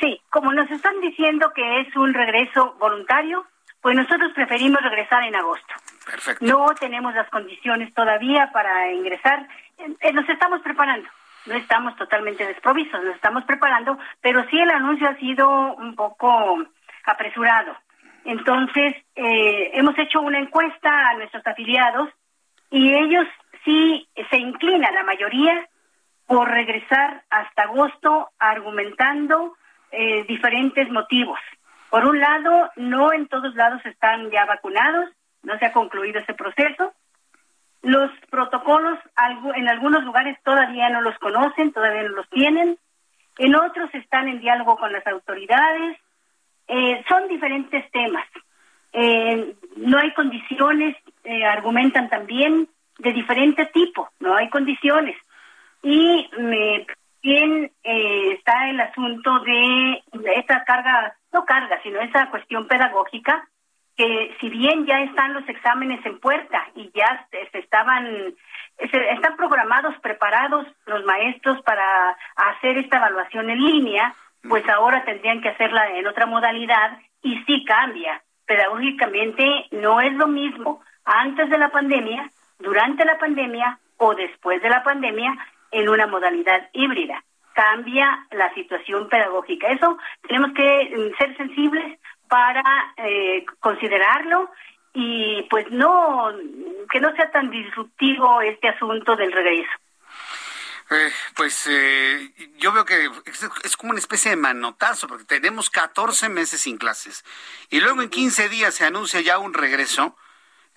Sí, como nos están diciendo que es un regreso voluntario, pues nosotros preferimos regresar en agosto. Perfecto. No tenemos las condiciones todavía para ingresar. Eh, nos estamos preparando. No estamos totalmente desprovistos, nos estamos preparando, pero sí el anuncio ha sido un poco apresurado. Entonces, eh, hemos hecho una encuesta a nuestros afiliados y ellos sí se inclinan, la mayoría, por regresar hasta agosto argumentando eh, diferentes motivos. Por un lado, no en todos lados están ya vacunados, no se ha concluido ese proceso. Los protocolos en algunos lugares todavía no los conocen, todavía no los tienen. En otros están en diálogo con las autoridades. Eh, son diferentes temas. Eh, no hay condiciones, eh, argumentan también, de diferente tipo, no hay condiciones. Y también está el asunto de esta carga no carga, sino esa cuestión pedagógica, que si bien ya están los exámenes en puerta y ya se estaban, están programados, preparados los maestros para hacer esta evaluación en línea, pues ahora tendrían que hacerla en otra modalidad y sí cambia. Pedagógicamente no es lo mismo antes de la pandemia, durante la pandemia o después de la pandemia en una modalidad híbrida cambia la situación pedagógica. Eso tenemos que mm, ser sensibles para eh, considerarlo y pues no que no sea tan disruptivo este asunto del regreso. Eh, pues eh, yo veo que es, como una especie de manotazo, porque tenemos 14 meses sin clases y luego en 15 días se anuncia ya un regreso.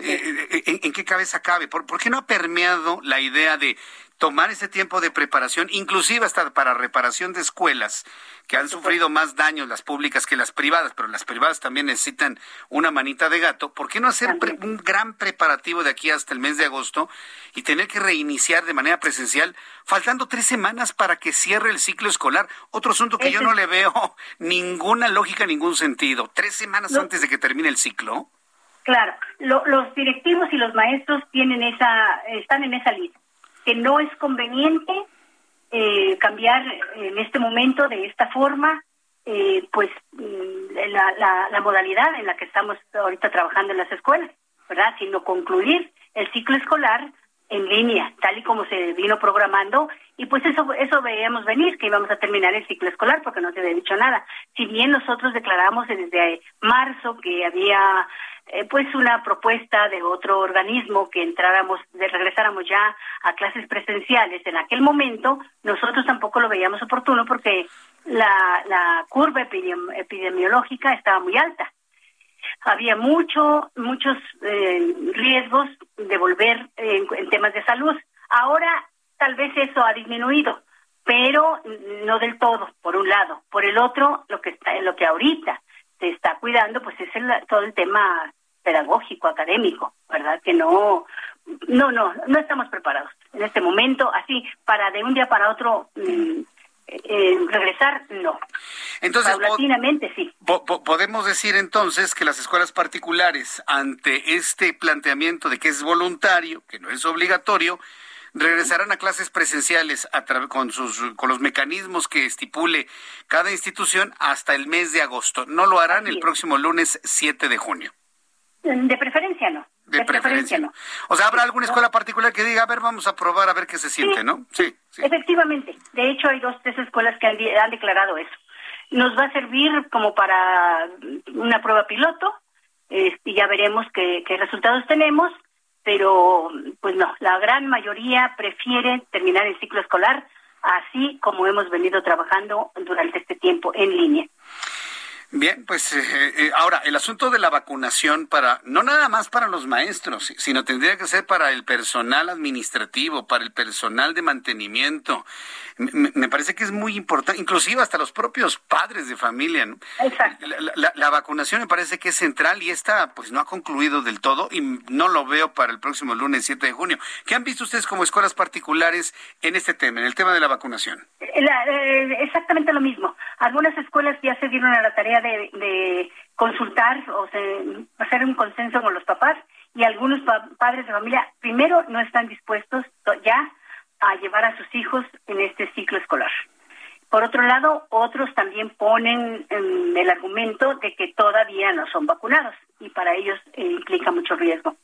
¿en, qué cabeza cabe? ¿Por, ¿Por, qué no ha permeado la idea de tomar ese tiempo de preparación, inclusive hasta para reparación de escuelas que han sufrido más daños las públicas que las privadas, pero las privadas también necesitan una manita de gato. ¿Por qué no hacer un gran preparativo de aquí hasta el mes de agosto y tener que reiniciar de manera presencial, faltando tres semanas para que cierre el ciclo escolar? Otro asunto que yo no le veo ninguna lógica, ningún sentido. Tres semanas antes de que termine el ciclo. Claro, los directivos y los maestros tienen esa, están en esa lista que no es conveniente eh, cambiar en este momento de esta forma eh, pues mm, la, la, modalidad en la que estamos ahorita trabajando en las escuelas, ¿verdad? Sino concluir el ciclo escolar en línea, tal y como se vino programando, y pues eso eso veíamos venir, que íbamos a terminar el ciclo escolar, porque no se había dicho nada. Si bien nosotros declaramos desde marzo que había eh, pues una propuesta de otro organismo que entráramos, de regresáramos ya a clases presenciales. En aquel momento nosotros tampoco lo veíamos oportuno porque la, curva epidemiológica estaba muy alta. Había mucho, muchos eh, riesgos de volver en, en temas de salud. Ahora tal vez eso ha disminuido, pero no del todo, por un lado. Por el otro, lo que está, lo que ahorita se está cuidando, pues es el, todo el tema pedagógico, académico, ¿verdad? Que no, no, no, no estamos preparados en este momento, así para de un día para otro mm, eh, regresar, no. Entonces, paulatinamente sí. podemos decir entonces que las escuelas particulares, ante este planteamiento de que es voluntario, que no es obligatorio, regresarán a clases presenciales a con sus con los mecanismos que estipule cada institución hasta el mes de agosto. No lo harán el próximo lunes 7 de junio. De preferencia no. De, preferencia, no. O sea, ¿habrá alguna escuela particular que diga, a ver, vamos a probar a ver qué se siente, ¿no? Sí, Efectivamente. De hecho, hay dos, tres escuelas que han, declarado eso. Nos va a servir como para una prueba piloto y ya veremos qué, qué resultados tenemos, pero pues no, la gran mayoría prefiere terminar el ciclo escolar así como hemos venido trabajando durante este tiempo en línea. Bien, pues eh, eh, ahora el asunto de la vacunación para no nada más para los maestros, sino tendría que ser para el personal administrativo, para el personal de mantenimiento. Me, parece que es muy importante, inclusive hasta los propios padres de familia. ¿no? Exacto. La, vacunación me parece que es central y esta pues no ha concluido del todo y no lo veo para el próximo lunes 7 de junio. ¿Qué han visto ustedes como escuelas particulares en este tema, en el tema de la vacunación? Eh, exactamente lo mismo. Algunas escuelas ya se dieron a la tarea de, consultar o hacer un consenso con los papás y algunos padres de familia primero no están dispuestos ya a llevar a sus hijos en este ciclo escolar. Por otro lado, otros también ponen el argumento de que todavía no son vacunados y para ellos eh, implica mucho riesgo.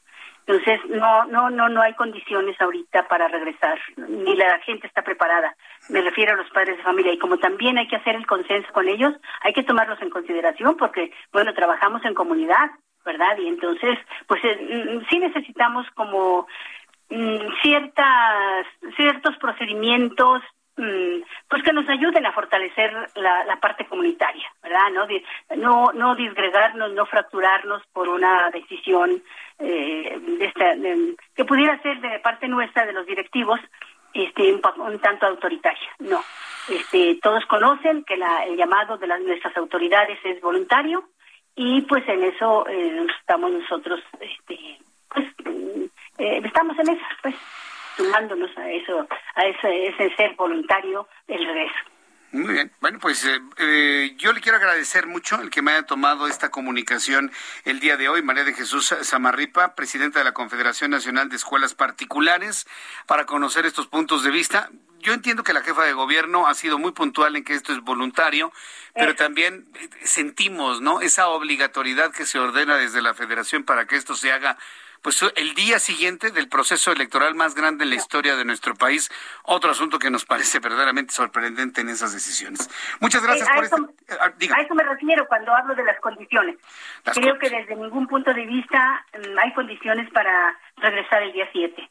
Entonces, no, no, no, no hay condiciones ahorita para regresar, ni la gente está preparada. Me refiero a los padres de familia y como también hay que hacer el consenso con ellos, hay que tomarlos en consideración porque, bueno, trabajamos en comunidad, ¿verdad? Y entonces, pues eh, mm, sí necesitamos como mm, ciertas, ciertos procedimientos pues que nos ayuden a fortalecer la, parte comunitaria, ¿verdad? No, no, no disgregarnos, no fracturarnos por una decisión eh, de esta, que pudiera ser de parte nuestra de los directivos este un, tanto autoritaria no este todos conocen que la, el llamado de las nuestras autoridades es voluntario y pues en eso eh, estamos nosotros este pues eh, estamos en eso pues sumándonos a eso a ese, ese ser voluntario del regreso muy bien. Bueno, pues eh, eh, yo le quiero agradecer mucho el que me haya tomado esta comunicación el día de hoy, María de Jesús Zamarripa, presidenta de la Confederación Nacional de Escuelas Particulares, para conocer estos puntos de vista. Yo entiendo que la jefa de gobierno ha sido muy puntual en que esto es voluntario, pero eh. también sentimos, ¿no? Esa obligatoriedad que se ordena desde la Federación para que esto se haga pues el día siguiente del proceso electoral más grande en la historia de nuestro país. Otro asunto que nos parece verdaderamente sorprendente en esas decisiones. Muchas eh, gracias por eso, este, ah, A eso me refiero cuando hablo de las condiciones. Creo que desde ningún punto de vista mm, hay condiciones para regresar el día 7.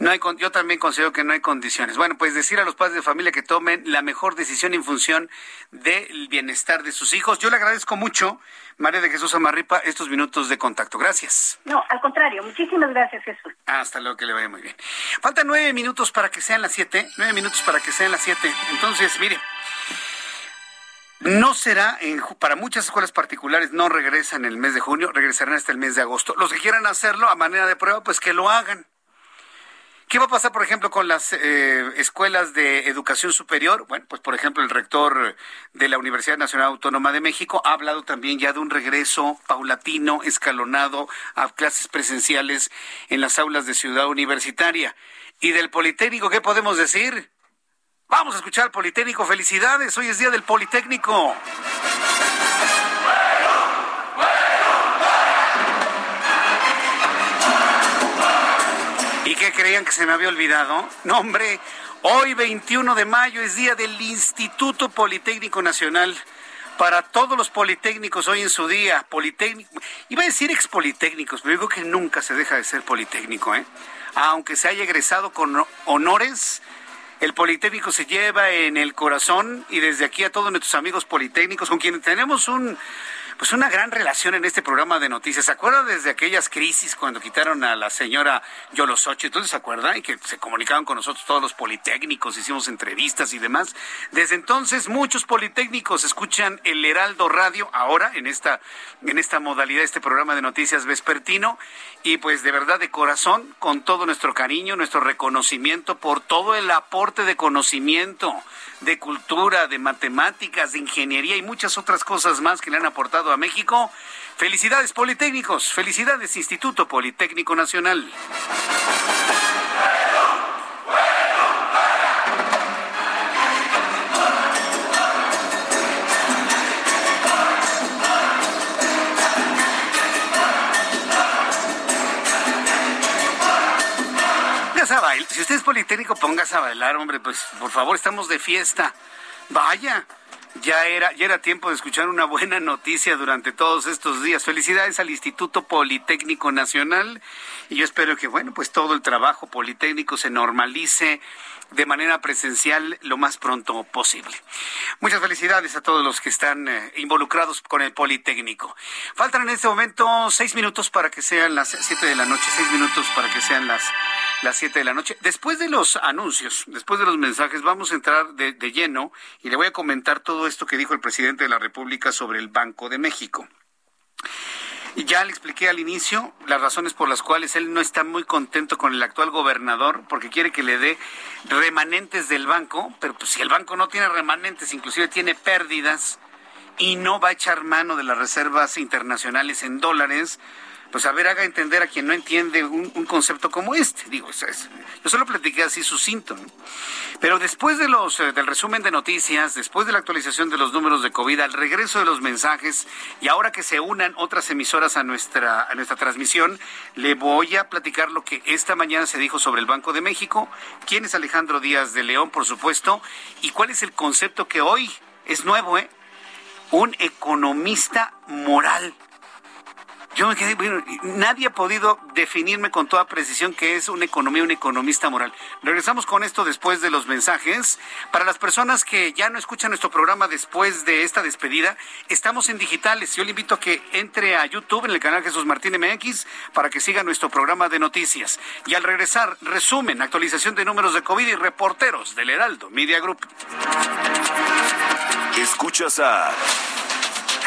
No hay, yo también considero que no hay condiciones. Bueno, pues decir a los padres de familia que tomen la mejor decisión en función del bienestar de sus hijos. Yo le agradezco mucho, María de Jesús Amarripa, estos minutos de contacto. Gracias. No, al contrario. Muchísimas gracias, Jesús. Hasta luego, que le vaya muy bien. Faltan nueve minutos para que sean las siete. Nueve minutos para que sean las siete. Entonces, mire. No será, en, para muchas escuelas particulares no regresan el mes de junio, regresarán hasta el mes de agosto. Los que quieran hacerlo a manera de prueba, pues que lo hagan. ¿Qué va a pasar, por ejemplo, con las eh, escuelas de educación superior? Bueno, pues por ejemplo, el rector de la Universidad Nacional Autónoma de México ha hablado también ya de un regreso paulatino, escalonado a clases presenciales en las aulas de Ciudad Universitaria. Y del Politécnico, ¿qué podemos decir? Vamos a escuchar al Politécnico. Felicidades, hoy es Día del Politécnico. Creían que se me había olvidado? No, hombre, hoy 21 de mayo es día del Instituto Politécnico Nacional. Para todos los politécnicos hoy en su día, politécnico, iba a decir ex politécnicos, pero digo que nunca se deja de ser politécnico, ¿eh? Aunque se haya egresado con honores, el Politécnico se lleva en el corazón y desde aquí a todos nuestros amigos politécnicos con quienes tenemos un pues una gran relación en este programa de noticias. ¿Se acuerda desde aquellas crisis cuando quitaron a la señora Yolosoche? Entonces, ¿se acuerda? Y que se comunicaban con nosotros todos los politécnicos, hicimos entrevistas y demás. Desde entonces, muchos politécnicos escuchan el Heraldo Radio ahora en esta, en esta modalidad, este programa de noticias vespertino. Y pues de verdad, de corazón, con todo nuestro cariño, nuestro reconocimiento por todo el aporte de conocimiento de cultura, de matemáticas, de ingeniería y muchas otras cosas más que le han aportado a México. Felicidades Politécnicos, felicidades Instituto Politécnico Nacional. A bailar. Si usted es politécnico, póngase a bailar, hombre. Pues por favor, estamos de fiesta. Vaya ya era, ya era tiempo de escuchar una buena noticia durante todos estos días. Felicidades al Instituto Politécnico Nacional y yo espero que, bueno, pues todo el trabajo politécnico se normalice de manera presencial lo más pronto posible. Muchas felicidades a todos los que están eh, involucrados con el Politécnico. Faltan en este momento seis minutos para que sean las siete de la noche, seis minutos para que sean las las 7 de la noche. Después de los anuncios, después de los mensajes, vamos a entrar de, de lleno y le voy a comentar todo esto que dijo el presidente de la República sobre el Banco de México. Ya le expliqué al inicio las razones por las cuales él no está muy contento con el actual gobernador, porque quiere que le dé remanentes del banco, pero pues si el banco no tiene remanentes, inclusive tiene pérdidas y no va a echar mano de las reservas internacionales en dólares, pues a ver, haga entender a quien no entiende un, concepto como este. Digo, yo solo platiqué así su síntoma. Pero después de los, eh, del resumen de noticias, después de la actualización de los números de COVID, al regreso de los mensajes y ahora que se unan otras emisoras a nuestra, a nuestra transmisión, le voy a platicar lo que esta mañana se dijo sobre el Banco de México, quién es Alejandro Díaz de León, por supuesto, y cuál es el concepto que hoy es nuevo, ¿eh? Un economista moral. Yo me quedé, bueno, nadie ha podido definirme con toda precisión qué es una economía, un economista moral. Regresamos con esto después de los mensajes. Para las personas que ya no escuchan nuestro programa después de esta despedida, estamos en digitales. Yo le invito a que entre a YouTube en el canal Jesús Martín MX para que siga nuestro programa de noticias. Y al regresar, resumen, actualización de números de COVID y reporteros del Heraldo Media Group. Escuchas a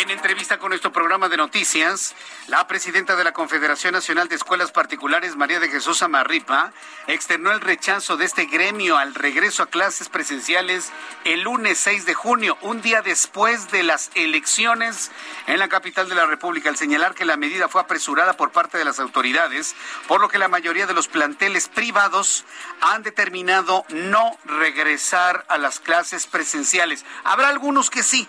En entrevista con nuestro programa de noticias, la presidenta de la Confederación Nacional de Escuelas Particulares, María de Jesús Amarripa, externó el rechazo de este gremio al regreso a clases presenciales el lunes 6 de junio, un día después de las elecciones en la capital de la República, al señalar que la medida fue apresurada por parte de las autoridades, por lo que la mayoría de los planteles privados han determinado no regresar a las clases presenciales. Habrá algunos que sí,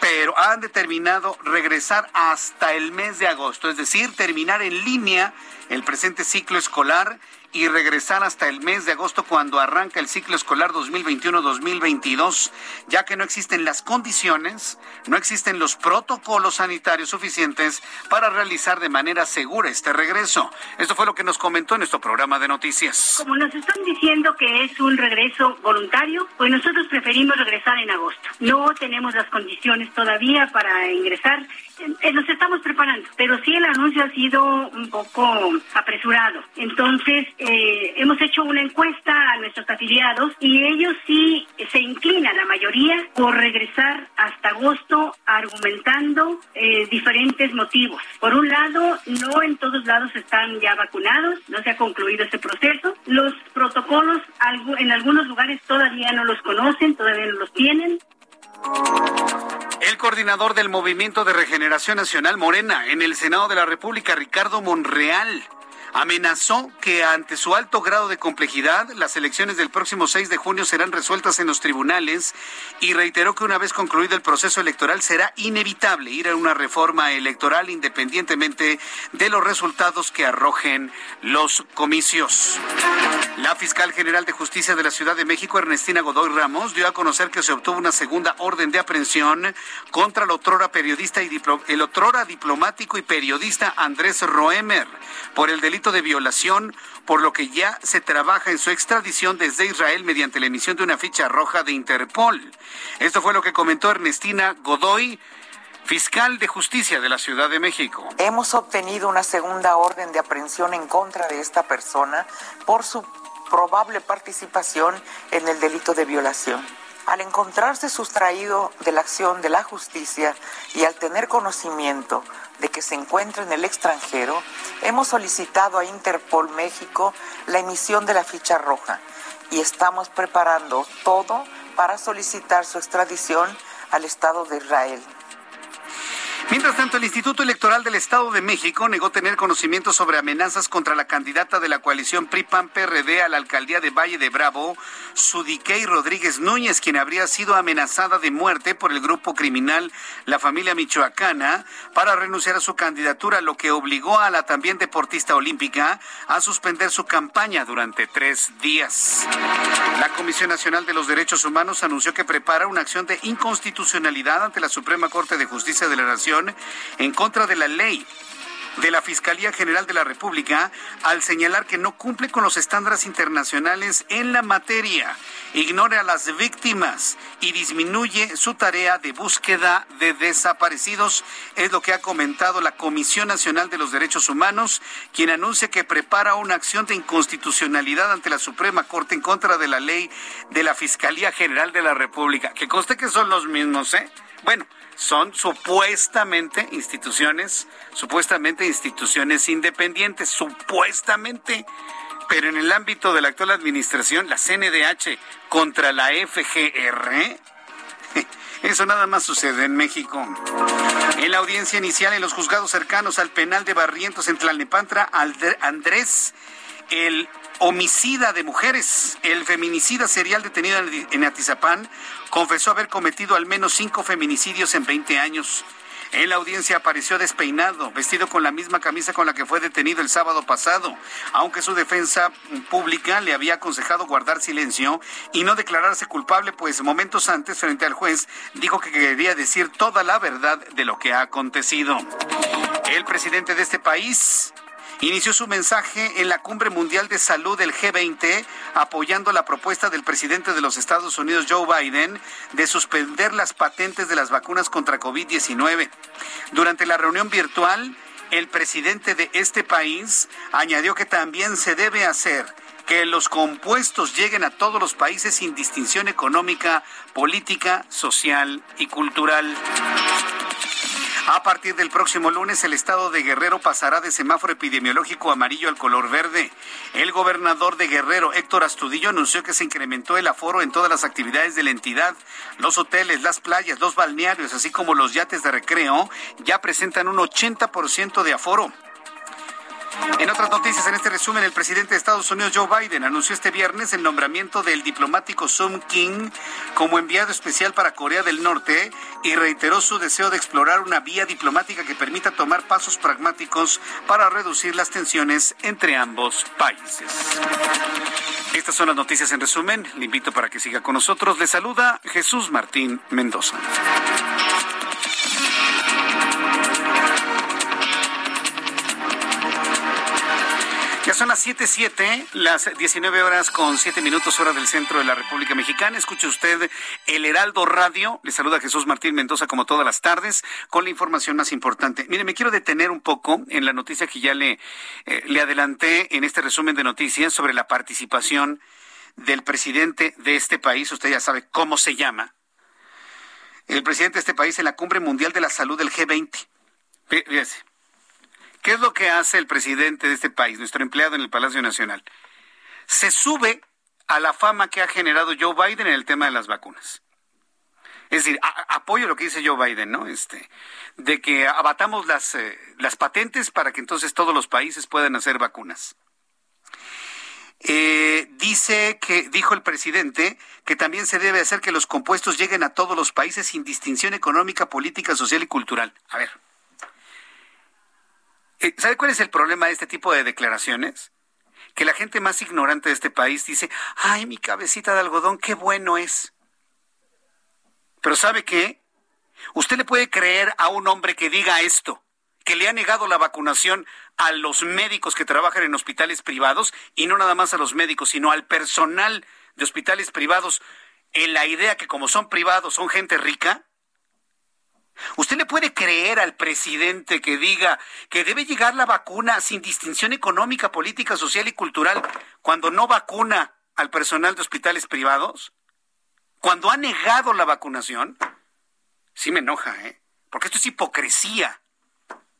pero han determinado regresar hasta el mes de agosto, es decir, terminar en línea el presente ciclo escolar y regresar hasta el mes de agosto cuando arranca el ciclo escolar 2021-2022, ya que no existen las condiciones, no existen los protocolos sanitarios suficientes para realizar de manera segura este regreso. Esto fue lo que nos comentó en nuestro programa de noticias. Como nos están diciendo que es un regreso voluntario, pues nosotros preferimos regresar en agosto. No tenemos las condiciones todavía para ingresar nos estamos preparando, pero sí el anuncio ha sido un poco apresurado. Entonces, eh, hemos hecho una encuesta a nuestros afiliados y ellos sí se inclinan, la mayoría, por regresar hasta agosto argumentando eh, diferentes motivos. Por un lado, no en todos lados están ya vacunados, no se ha concluido ese proceso. Los protocolos en algunos lugares todavía no los conocen, todavía no los tienen. El coordinador del Movimiento de Regeneración Nacional Morena en el Senado de la República, Ricardo Monreal, amenazó que ante su alto grado de complejidad, las elecciones del próximo 6 de junio serán resueltas en los tribunales y reiteró que una vez concluido el proceso electoral será inevitable ir a una reforma electoral independientemente de los resultados que arrojen los comicios. La fiscal general de justicia de la Ciudad de México, Ernestina Godoy Ramos, dio a conocer que se obtuvo una segunda orden de aprehensión contra el otrora periodista y el otrora diplomático y periodista Andrés Roemer por el delito de violación, por lo que ya se trabaja en su extradición desde Israel mediante la emisión de una ficha roja de Interpol. Esto fue lo que comentó Ernestina Godoy, fiscal de justicia de la Ciudad de México. Hemos obtenido una segunda orden de aprehensión en contra de esta persona por su probable participación en el delito de violación. Al encontrarse sustraído de la acción de la justicia y al tener conocimiento de que se encuentra en el extranjero, hemos solicitado a Interpol México la emisión de la ficha roja y estamos preparando todo para solicitar su extradición al Estado de Israel. Mientras tanto, el Instituto Electoral del Estado de México negó tener conocimiento sobre amenazas contra la candidata de la coalición PRI-PAN-PRD a la alcaldía de Valle de Bravo, Sudiquei Rodríguez Núñez, quien habría sido amenazada de muerte por el grupo criminal La Familia Michoacana para renunciar a su candidatura, lo que obligó a la también deportista olímpica a suspender su campaña durante tres días. La Comisión Nacional de los Derechos Humanos anunció que prepara una acción de inconstitucionalidad ante la Suprema Corte de Justicia de la Nación en contra de la ley de la Fiscalía General de la República al señalar que no cumple con los estándares internacionales en la materia, ignora a las víctimas y disminuye su tarea de búsqueda de desaparecidos, es lo que ha comentado la Comisión Nacional de los Derechos Humanos, quien anuncia que prepara una acción de inconstitucionalidad ante la Suprema Corte en contra de la ley de la Fiscalía General de la República. Que conste que son los mismos, ¿eh? Bueno, son supuestamente instituciones, supuestamente instituciones independientes, supuestamente, pero en el ámbito de la actual administración, la CNDH contra la FGR, eso nada más sucede en México. En la audiencia inicial en los juzgados cercanos al penal de Barrientos en Tlalnepantla, Andrés, el homicida de mujeres, el feminicida serial detenido en Atizapán, confesó haber cometido al menos cinco feminicidios en 20 años. En la audiencia apareció despeinado, vestido con la misma camisa con la que fue detenido el sábado pasado, aunque su defensa pública le había aconsejado guardar silencio y no declararse culpable, pues momentos antes, frente al juez, dijo que quería decir toda la verdad de lo que ha acontecido. El presidente de este país, inició su mensaje en la Cumbre Mundial de Salud del G20 apoyando la propuesta del presidente de los Estados Unidos, Joe Biden, de suspender las patentes de las vacunas contra COVID-19. Durante la reunión virtual, el presidente de este país añadió que también se debe hacer que los compuestos lleguen a todos los países sin distinción económica, política, social y cultural. A partir del próximo lunes, el estado de Guerrero pasará de semáforo epidemiológico amarillo al color verde. El gobernador de Guerrero, Héctor Astudillo, anunció que se incrementó el aforo en todas las actividades de la entidad. Los hoteles, las playas, los balnearios, así como los yates de recreo, ya presentan un 80% de aforo. En otras noticias, en este resumen, el presidente de Estados Unidos, Joe Biden, anunció este viernes el nombramiento del diplomático Sung King como enviado especial para Corea del Norte y reiteró su deseo de explorar una vía diplomática que permita tomar pasos pragmáticos para reducir las tensiones entre ambos países. Estas son las noticias en resumen. Le invito para que siga con nosotros. Le saluda Jesús Martín Mendoza. Ya son las 7:07, las 19 horas con 7 minutos hora del centro de la República Mexicana. Escuche usted el Heraldo Radio. Le saluda Jesús Martín Mendoza como todas las tardes con la información más importante. Mire, me quiero detener un poco en la noticia que ya le, eh, le adelanté en este resumen de noticias sobre la participación del presidente de este país. Usted ya sabe cómo se llama. El presidente de este país en la Cumbre Mundial de la Salud del G20. Fíjese. ¿Qué es lo que hace el presidente de este país, nuestro empleado en el Palacio Nacional? Se sube a la fama que ha generado Joe Biden en el tema de las vacunas. Es decir, apoyo lo que dice Joe Biden, ¿no? Este, de que abatamos las, eh, las patentes para que entonces todos los países puedan hacer vacunas. Eh, dice que, dijo el presidente, que también se debe hacer que los compuestos lleguen a todos los países sin distinción económica, política, social y cultural. A ver. Eh, ¿Sabe cuál es el problema de este tipo de declaraciones? Que la gente más ignorante de este país dice, ay, mi cabecita de algodón, qué bueno es. Pero ¿sabe qué? Usted le puede creer a un hombre que diga esto, que le ha negado la vacunación a los médicos que trabajan en hospitales privados, y no nada más a los médicos, sino al personal de hospitales privados, en la idea que como son privados son gente rica? ¿Usted le puede creer al presidente que diga que debe llegar la vacuna sin distinción económica, política, social y cultural cuando no vacuna al personal de hospitales privados? cuando ha negado la vacunación, sí me enoja, ¿eh? Porque esto es hipocresía.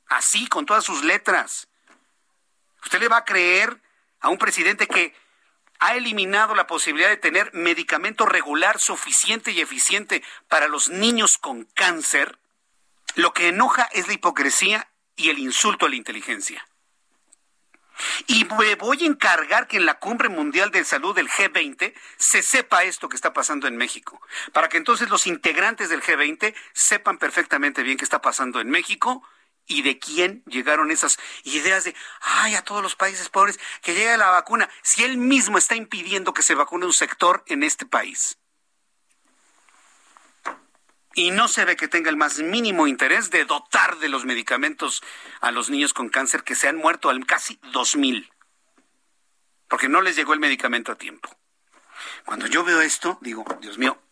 Así, con todas sus letras. ¿Usted le va a creer a un presidente que ha eliminado la posibilidad de tener medicamento regular suficiente y eficiente para los niños con cáncer? Lo que enoja es la hipocresía y el insulto a la inteligencia. Y me voy a encargar que en la Cumbre Mundial de Salud del G20 se sepa esto que está pasando en México, para que entonces los integrantes del G20 sepan perfectamente bien qué está pasando en México y de quién llegaron esas ideas de, ay, a todos los países pobres, que llegue la vacuna, si él mismo está impidiendo que se vacune un sector en este país y no se ve que tenga el más mínimo interés de dotar de los medicamentos a los niños con cáncer que se han muerto al casi 2000 porque no les llegó el medicamento a tiempo. Cuando yo veo esto, digo, Dios mío,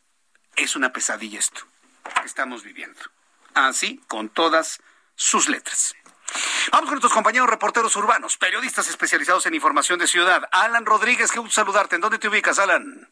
es una pesadilla esto que estamos viviendo. Así, con todas sus letras. Vamos con nuestros compañeros reporteros urbanos, periodistas especializados en información de ciudad. Alan Rodríguez, qué gusto saludarte. ¿En dónde te ubicas, Alan?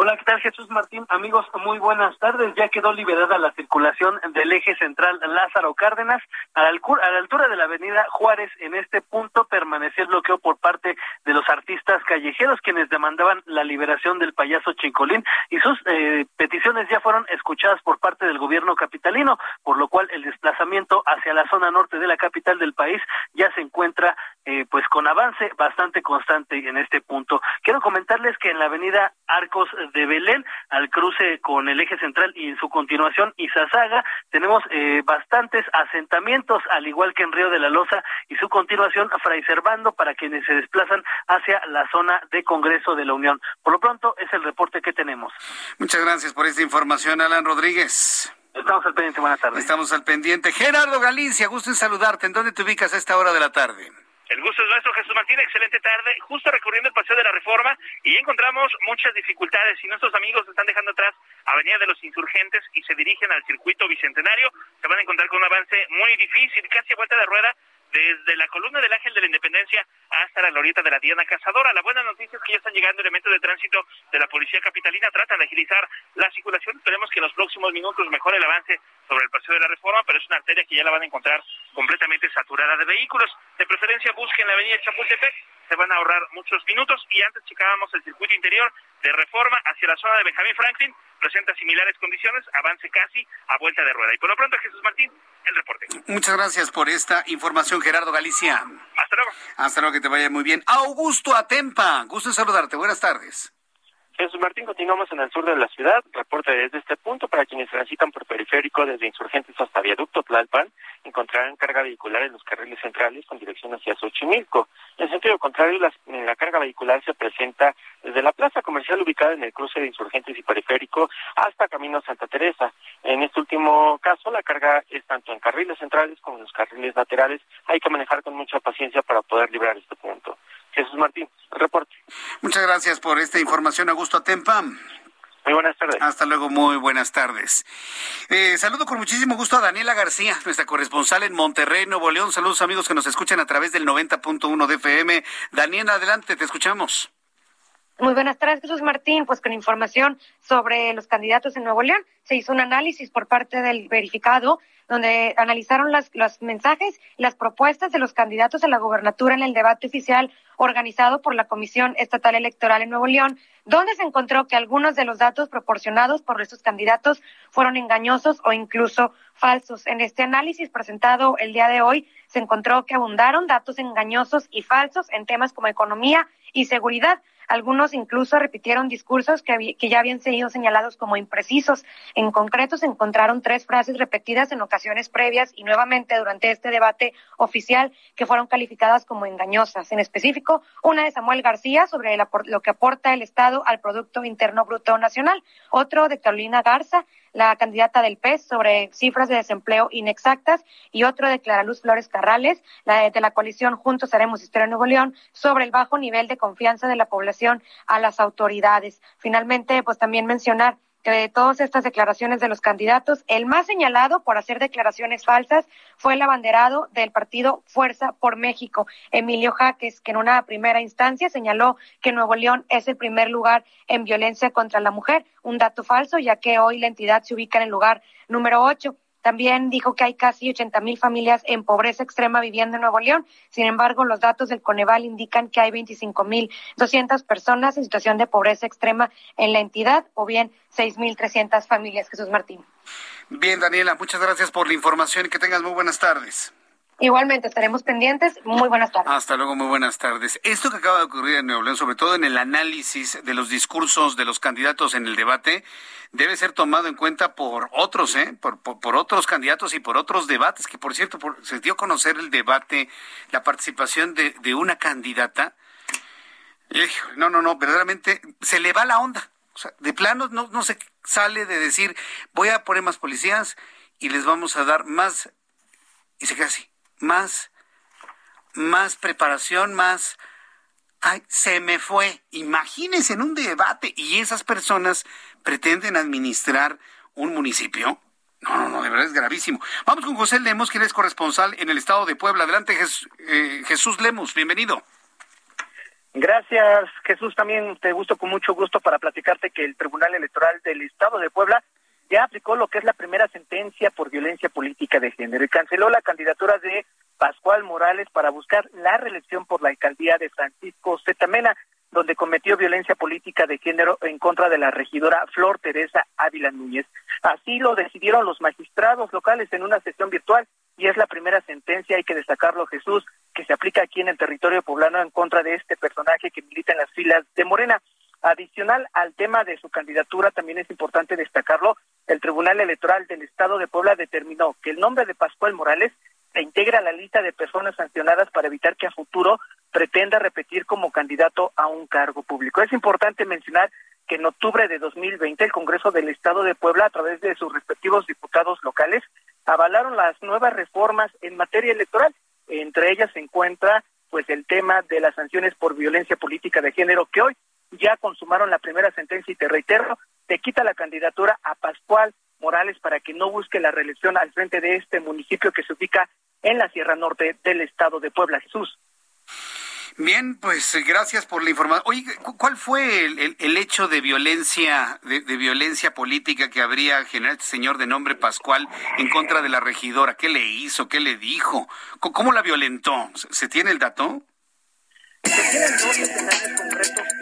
Hola, ¿qué tal Jesús Martín? Amigos, muy buenas tardes. Ya quedó liberada la circulación del eje central Lázaro Cárdenas a la, altura de la avenida Juárez. En este punto permaneció el bloqueo por parte de los artistas callejeros quienes demandaban la liberación del payaso Chincolín y sus eh, peticiones ya fueron escuchadas por parte del gobierno capitalino, por lo cual el desplazamiento hacia la zona norte de la capital del país ya se encuentra eh, pues con avance bastante constante en este punto. Quiero comentarles que en la avenida Arcos de Belén al cruce con el eje central y en su continuación Izazaga tenemos eh, bastantes asentamientos al igual que en Río de la Loza y su continuación Fray Servando para quienes se desplazan hacia la zona de Congreso de la Unión. Por lo pronto es el reporte que tenemos. Muchas gracias por esta información, Alan Rodríguez. Estamos al pendiente, buenas tardes. Estamos al pendiente. Gerardo Galicia, gusto en saludarte. ¿En dónde te ubicas a esta hora de la tarde? El gusto es nuestro, Jesús Martín. Excelente tarde. Justo recorriendo el Paseo de la Reforma y encontramos muchas dificultades. Y nuestros amigos están dejando atrás Avenida de los Insurgentes y se dirigen al circuito bicentenario. Se van a encontrar con un avance muy difícil, casi a vuelta de rueda, desde la columna del Ángel de la Independencia hasta la glorieta de la Diana Cazadora. La buena noticia es que ya están llegando elementos de tránsito de la Policía Capitalina, tratan de agilizar la circulación. Esperemos que en los próximos minutos mejore el avance sobre el paseo de la Reforma, pero es una arteria que ya la van a encontrar completamente saturada de vehículos. De preferencia busquen la avenida Chapultepec, se van a ahorrar muchos minutos y antes checábamos el circuito interior de Reforma hacia la zona de Benjamín Franklin, presenta similares condiciones, avance casi a vuelta de rueda. Y por lo pronto, Jesús Martín, el reporte. Muchas gracias por esta información, Gerardo Galicia. Hasta luego. Hasta luego, que te vaya muy bien. Augusto Atempa, gusto en saludarte. Buenas tardes. Jesús Martín, continuamos en el sur de la ciudad. Reporte desde este punto para quienes transitan por periférico desde Insurgentes hasta Viaducto Tlalpan, encontrarán carga vehicular en los carriles centrales con dirección hacia Xochimilco. En sentido contrario, la, carga vehicular se presenta desde la plaza comercial ubicada en el cruce de Insurgentes y Periférico hasta Camino Santa Teresa. En este último caso, la carga es tanto en carriles centrales como en los carriles laterales. Hay que manejar con mucha paciencia para poder librar este punto. Jesús Martín, reporte. Muchas gracias por esta información, Augusto Atempa. Muy buenas tardes. Hasta luego, muy buenas tardes. Eh, saludo con muchísimo gusto a Daniela García, nuestra corresponsal en Monterrey, Nuevo León. Saludos amigos que nos escuchan a través del 90.1 de FM. Daniela, adelante, te escuchamos. Muy buenas tardes, Jesús Martín. Pues con información sobre los candidatos en Nuevo León, se hizo un análisis por parte del verificado donde analizaron las, los mensajes las propuestas de los candidatos a la gubernatura en el debate oficial organizado por la Comisión Estatal Electoral en Nuevo León, donde se encontró que algunos de los datos proporcionados por estos candidatos fueron engañosos o incluso falsos. En este análisis presentado el día de hoy, se encontró que abundaron datos engañosos y falsos en temas como economía y seguridad algunos incluso repitieron discursos que, que ya habían sido señalados como imprecisos. En concreto, se encontraron tres frases repetidas en ocasiones previas y nuevamente durante este debate oficial que fueron calificadas como engañosas. En específico, una de Samuel García sobre lo que aporta el Estado al Producto Interno Bruto Nacional, otro de Carolina Garza la candidata del PES sobre cifras de desempleo inexactas y otro de Clara Luz Flores Carrales, la de la coalición Juntos Haremos Historia Nuevo León, sobre el bajo nivel de confianza de la población a las autoridades. Finalmente, pues también mencionar de todas estas declaraciones de los candidatos, el más señalado por hacer declaraciones falsas fue el abanderado del partido Fuerza por México, Emilio Jaques, que en una primera instancia señaló que Nuevo León es el primer lugar en violencia contra la mujer, un dato falso, ya que hoy la entidad se ubica en el lugar número ocho. También dijo que hay casi 80 mil familias en pobreza extrema viviendo en Nuevo León. Sin embargo, los datos del Coneval indican que hay 25 mil 200 personas en situación de pobreza extrema en la entidad o bien 6 mil 300 familias. Jesús Martín. Bien, Daniela, muchas gracias por la información y que tengas muy buenas tardes. Igualmente, estaremos pendientes. Muy buenas tardes. Hasta luego, muy buenas tardes. Esto que acaba de ocurrir en Nuevo León, sobre todo en el análisis de los discursos de los candidatos en el debate, debe ser tomado en cuenta por otros, ¿eh? Por, por, otros candidatos y por otros debates, que por cierto, se dio a conocer el debate, la participación de, de una candidata. No, no, no, verdaderamente se le va la onda. O sea, de plano no, no se sale de decir, voy a poner más policías y les vamos a dar más, y se queda así más, más preparación, más... Ay, se me fue. Imagínense en un debate y esas personas pretenden administrar un municipio. No, no, no, de verdad es gravísimo. Vamos con José Lemos, quien es corresponsal en el estado de Puebla. Adelante, eh, Jesús Lemos, bienvenido. Gracias, Jesús. También te gusto con mucho gusto para platicarte que el Tribunal Electoral del Estado de Puebla ya aplicó lo que es la primera sentencia por violencia política de género y canceló la candidatura de Pascual Morales para buscar la reelección por la alcaldía de Francisco Zetamena, donde cometió violencia política de género en contra de la regidora Flor Teresa Ávila Núñez. Así lo decidieron los magistrados locales en una sesión virtual y es la primera sentencia, hay que destacarlo Jesús, que se aplica aquí en el territorio poblano en contra de este personaje que milita en las filas de Morena. Adicional al tema de su candidatura, también es importante destacarlo, el Tribunal Electoral del Estado de Puebla determinó que el nombre de Pascual Morales se integra a la lista de personas sancionadas para evitar que a futuro pretenda repetir como candidato a un cargo público. Es importante mencionar que en octubre de 2020 el Congreso del Estado de Puebla, a través de sus respectivos diputados locales, avalaron las nuevas reformas en materia electoral. Entre ellas se encuentra pues el tema de las sanciones por violencia política de género que hoy ya consumaron la primera sentencia y te reitero, te quita la candidatura a Pascual Morales para que no busque la reelección al frente de este municipio que se ubica en la Sierra Norte del estado de Puebla. Jesús. Bien, pues gracias por la información. Oye, ¿cuál fue el, hecho de violencia, de, violencia política que habría generado este señor de nombre Pascual en contra de la regidora? ¿Qué le hizo? ¿Qué le dijo? ¿Cómo, la violentó? ¿Se tiene el dato? Se tienen dos escenarios concretos.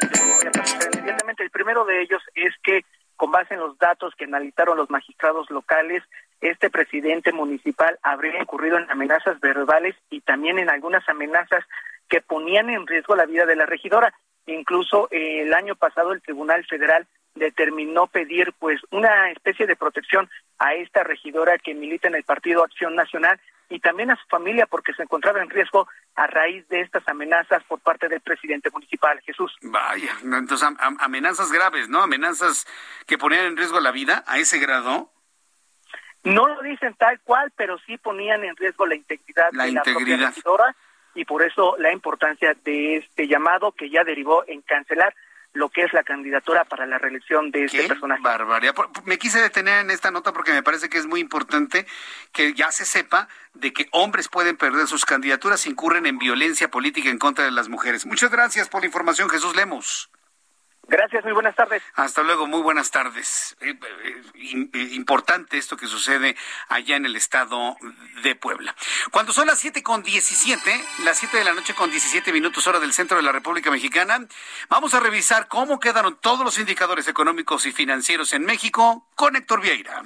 El primero de ellos es que, con base en los datos que analizaron los magistrados locales, este presidente municipal habría incurrido en amenazas verbales y también en algunas amenazas que ponían en riesgo la vida de la regidora. Incluso eh, el año pasado el Tribunal Federal determinó pedir pues una especie de protección a esta regidora que milita en el Partido Acción Nacional y también a su familia porque se encontraba en riesgo a raíz de estas amenazas por parte del presidente municipal, Jesús. Vaya, entonces amenazas graves, ¿no? Amenazas que ponían en riesgo la vida a ese grado. No lo dicen tal cual, pero sí ponían en riesgo la integridad la de integridad. la regidora y por eso la importancia de este llamado que ya derivó en cancelar lo que es la candidatura para la reelección de este personaje. Barbaridad. Me quise detener en esta nota porque me parece que es muy importante que ya se sepa de que hombres pueden perder sus candidaturas si incurren en violencia política en contra de las mujeres. Muchas gracias por la información, Jesús Lemos. Gracias, muy buenas tardes. Hasta luego, muy buenas tardes. Eh, eh, eh, importante esto que sucede allá en el estado de Puebla. Cuando son las siete con 17, las 7 de la noche con 17 minutos hora del centro de la República Mexicana, vamos a revisar cómo quedaron todos los indicadores económicos y financieros en México con Héctor Vieira.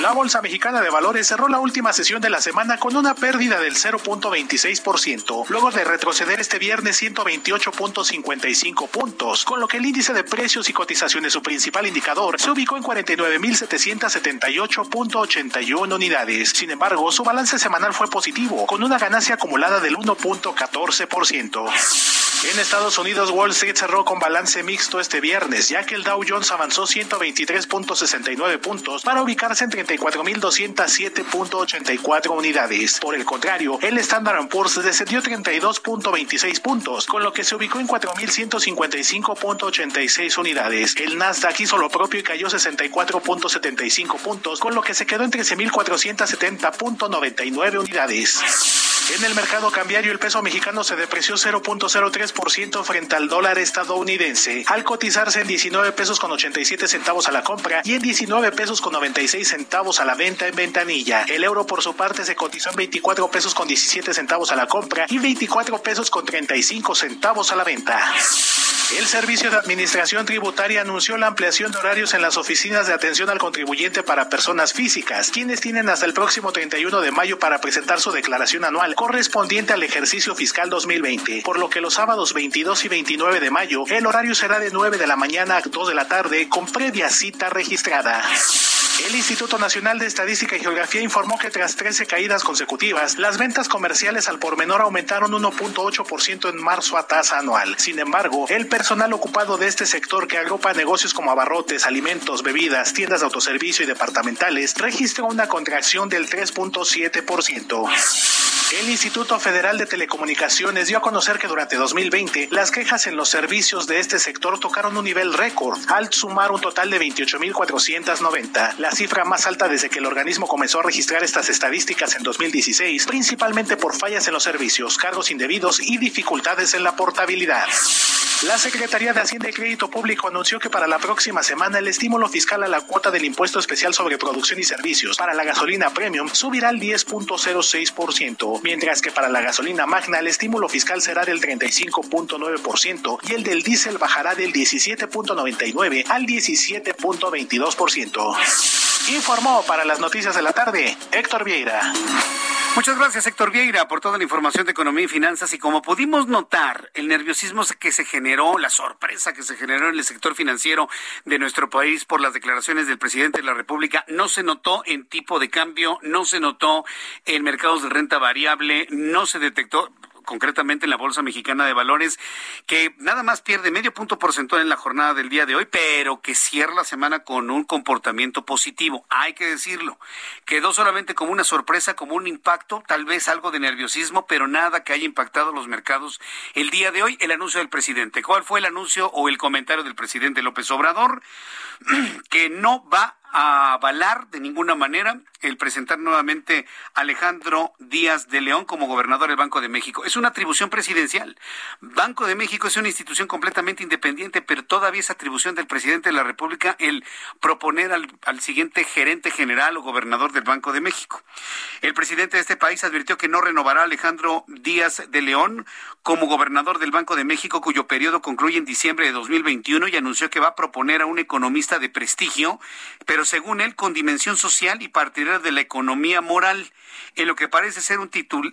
La Bolsa Mexicana de Valores cerró la última sesión de la semana con una pérdida del 0.26%, luego de retroceder este viernes 128.55 puntos con lo que el índice de precios y cotizaciones, su principal indicador, se ubicó en 49.778.81 unidades. Sin embargo, su balance semanal fue positivo, con una ganancia acumulada del 1.14%. En Estados Unidos, Wall Street cerró con balance mixto este viernes, ya que el Dow Jones avanzó 123.69 puntos para ubicarse en 34.207.84 unidades. Por el contrario, el Standard Poor's descendió 32.26 puntos, con lo que se ubicó en 4.155.86 unidades. El Nasdaq hizo lo propio y cayó 64.75 puntos, con lo que se quedó en 13.470.99 unidades. En el mercado cambiario, el peso mexicano se depreció 0.03% frente al dólar estadounidense, al cotizarse en 19 pesos con 87 centavos a la compra y en 19 pesos con 96 centavos a la venta en ventanilla. El euro, por su parte, se cotizó en 24 pesos con 17 centavos a la compra y 24 pesos con 35 centavos a la venta. El Servicio de Administración Tributaria anunció la ampliación de horarios en las oficinas de atención al contribuyente para personas físicas, quienes tienen hasta el próximo 31 de mayo para presentar su declaración anual correspondiente al ejercicio fiscal 2020, por lo que los sábados 22 y 29 de mayo el horario será de 9 de la mañana a 2 de la tarde con previa cita registrada. El Instituto Nacional de Estadística y Geografía informó que tras 13 caídas consecutivas, las ventas comerciales al por menor aumentaron 1.8% en marzo a tasa anual. Sin embargo, el personal ocupado de este sector que agrupa negocios como abarrotes, alimentos, bebidas, tiendas de autoservicio y departamentales registró una contracción del 3.7%. El Instituto Federal de Telecomunicaciones dio a conocer que durante 2020 las quejas en los servicios de este sector tocaron un nivel récord al sumar un total de 28.490, la cifra más alta desde que el organismo comenzó a registrar estas estadísticas en 2016, principalmente por fallas en los servicios, cargos indebidos y dificultades en la portabilidad. La Secretaría de Hacienda y Crédito Público anunció que para la próxima semana el estímulo fiscal a la cuota del impuesto especial sobre producción y servicios para la gasolina premium subirá al 10.06%, mientras que para la gasolina magna el estímulo fiscal será del 35.9% y el del diésel bajará del 17.99 al 17.22%. Informó para las noticias de la tarde Héctor Vieira. Muchas gracias, Héctor Vieira, por toda la información de economía y finanzas. Y como pudimos notar, el nerviosismo que se generó, la sorpresa que se generó en el sector financiero de nuestro país por las declaraciones del presidente de la República, no se notó en tipo de cambio, no se notó en mercados de renta variable, no se detectó concretamente en la Bolsa Mexicana de Valores, que nada más pierde medio punto porcentual en la jornada del día de hoy, pero que cierra la semana con un comportamiento positivo. Hay que decirlo. Quedó solamente como una sorpresa, como un impacto, tal vez algo de nerviosismo, pero nada que haya impactado los mercados el día de hoy. El anuncio del presidente. ¿Cuál fue el anuncio o el comentario del presidente López Obrador? que no va a avalar de ninguna manera el presentar nuevamente a Alejandro Díaz de León como gobernador del Banco de México. Es una atribución presidencial. Banco de México es una institución completamente independiente, pero todavía es atribución del presidente de la República el proponer al, al siguiente gerente general o gobernador del Banco de México. El presidente de este país advirtió que no renovará a Alejandro Díaz de León como gobernador del Banco de México, cuyo periodo concluye en diciembre de 2021 y anunció que va a proponer a un economista de prestigio, pero según él con dimensión social y partidaria de la economía moral, en lo que parece ser un titular,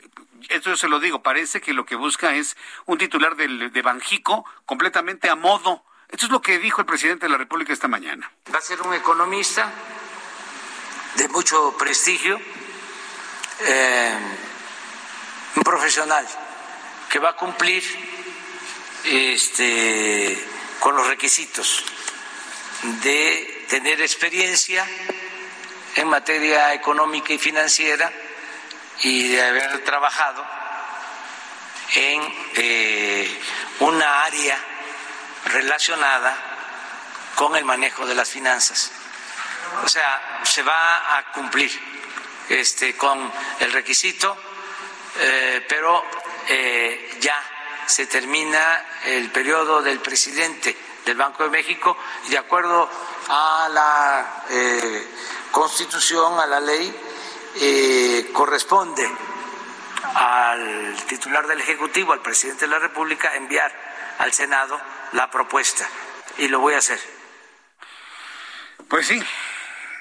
esto yo se lo digo, parece que lo que busca es un titular de Banjico completamente a modo. Esto es lo que dijo el presidente de la República esta mañana. Va a ser un economista de mucho prestigio, eh, un profesional que va a cumplir este, con los requisitos de tener experiencia en materia económica y financiera y de haber trabajado en eh, una área relacionada con el manejo de las finanzas. O sea, se va a cumplir este, con el requisito, eh, pero eh, ya se termina el periodo del presidente del Banco de México y de acuerdo a la eh, Constitución, a la ley, eh, corresponde al titular del Ejecutivo, al presidente de la República, enviar al Senado la propuesta y lo voy a hacer. Pues sí,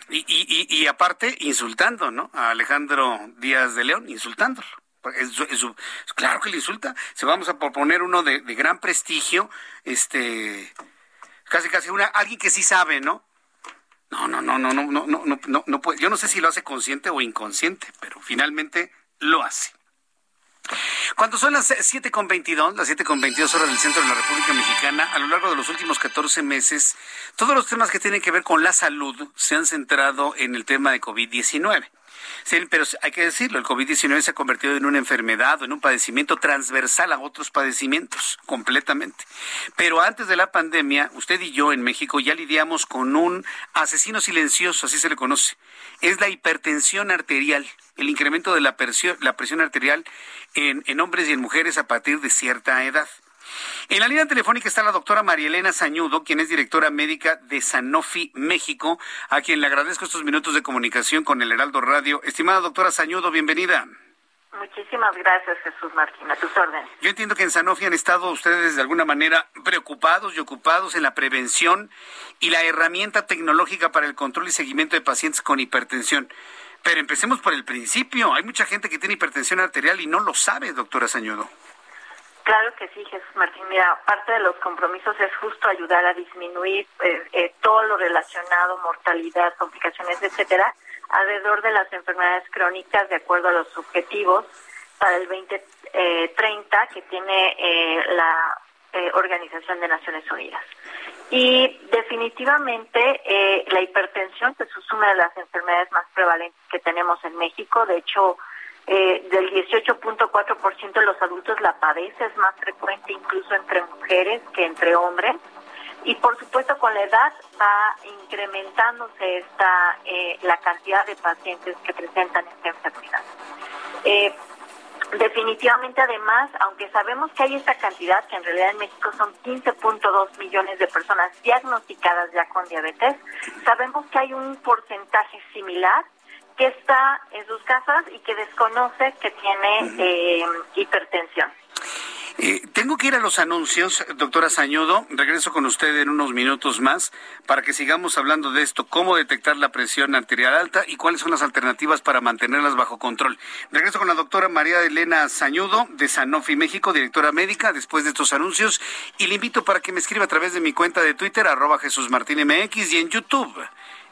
y, aparte, insultando, ¿no? A Alejandro Díaz de León, insultándolo. claro que le insulta. Se vamos a proponer uno de, gran prestigio, este, casi casi una, alguien que sí sabe, ¿no? No, no, no, no, no, no, no, no, no, no puede. Yo no sé si lo hace consciente o inconsciente, pero finalmente lo hace. Cuando son las 7.22, las 7.22 horas del centro de la República Mexicana, a lo largo de los últimos 14 meses, todos los temas que tienen que ver con la salud se han centrado en el tema de COVID-19. Sí, pero hay que decirlo, el COVID-19 se ha convertido en una enfermedad o en un padecimiento transversal a otros padecimientos, completamente. Pero antes de la pandemia, usted y yo en México ya lidiamos con un asesino silencioso, así se le conoce. Es la hipertensión arterial, el incremento de la presión, la presión arterial en, en hombres y en mujeres a partir de cierta edad. En la línea telefónica está la doctora María Elena Sañudo, quien es directora médica de Sanofi México, a quien le agradezco estos minutos de comunicación con el Heraldo Radio. Estimada doctora Sañudo, bienvenida. Muchísimas gracias, Jesús Martín, a tus órdenes. Yo entiendo que en Sanofi han estado ustedes de alguna manera preocupados y ocupados en la prevención y la herramienta tecnológica para el control y seguimiento de pacientes con hipertensión. Pero empecemos por el principio. Hay mucha gente que tiene hipertensión arterial y no lo sabe, doctora Sañudo. Claro que sí, Jesús Martín. Mira, parte de los compromisos es justo ayudar a disminuir eh, eh, todo lo relacionado, mortalidad, complicaciones, etcétera, alrededor de las enfermedades crónicas de acuerdo a los objetivos para el 2030 que tiene la Organización de Naciones Unidas. Y definitivamente la hipertensión pues, es una de las enfermedades más prevalentes que tenemos en México. De hecho, eh, del 18.4% de los adultos la padece, es más frecuente incluso entre mujeres que entre hombres. Y por supuesto con la edad va incrementándose esta eh, la cantidad de pacientes que presentan esta enfermedad. Eh, definitivamente además, aunque sabemos que hay esta cantidad, que en realidad en México son 15.2 millones de personas diagnosticadas ya con diabetes, sabemos que hay un porcentaje similar que está en sus casas y que desconoce que tiene eh, hipertensión. Eh, tengo que ir a los anuncios, doctora Sañudo. Regreso con usted en unos minutos más para que sigamos hablando de esto, cómo detectar la presión arterial alta y cuáles son las alternativas para mantenerlas bajo control. Regreso con la doctora María Elena Sañudo de Sanofi México, directora médica, después de estos anuncios. Y le invito para que me escriba a través de mi cuenta de Twitter, arroba Jesús Martín MX y en YouTube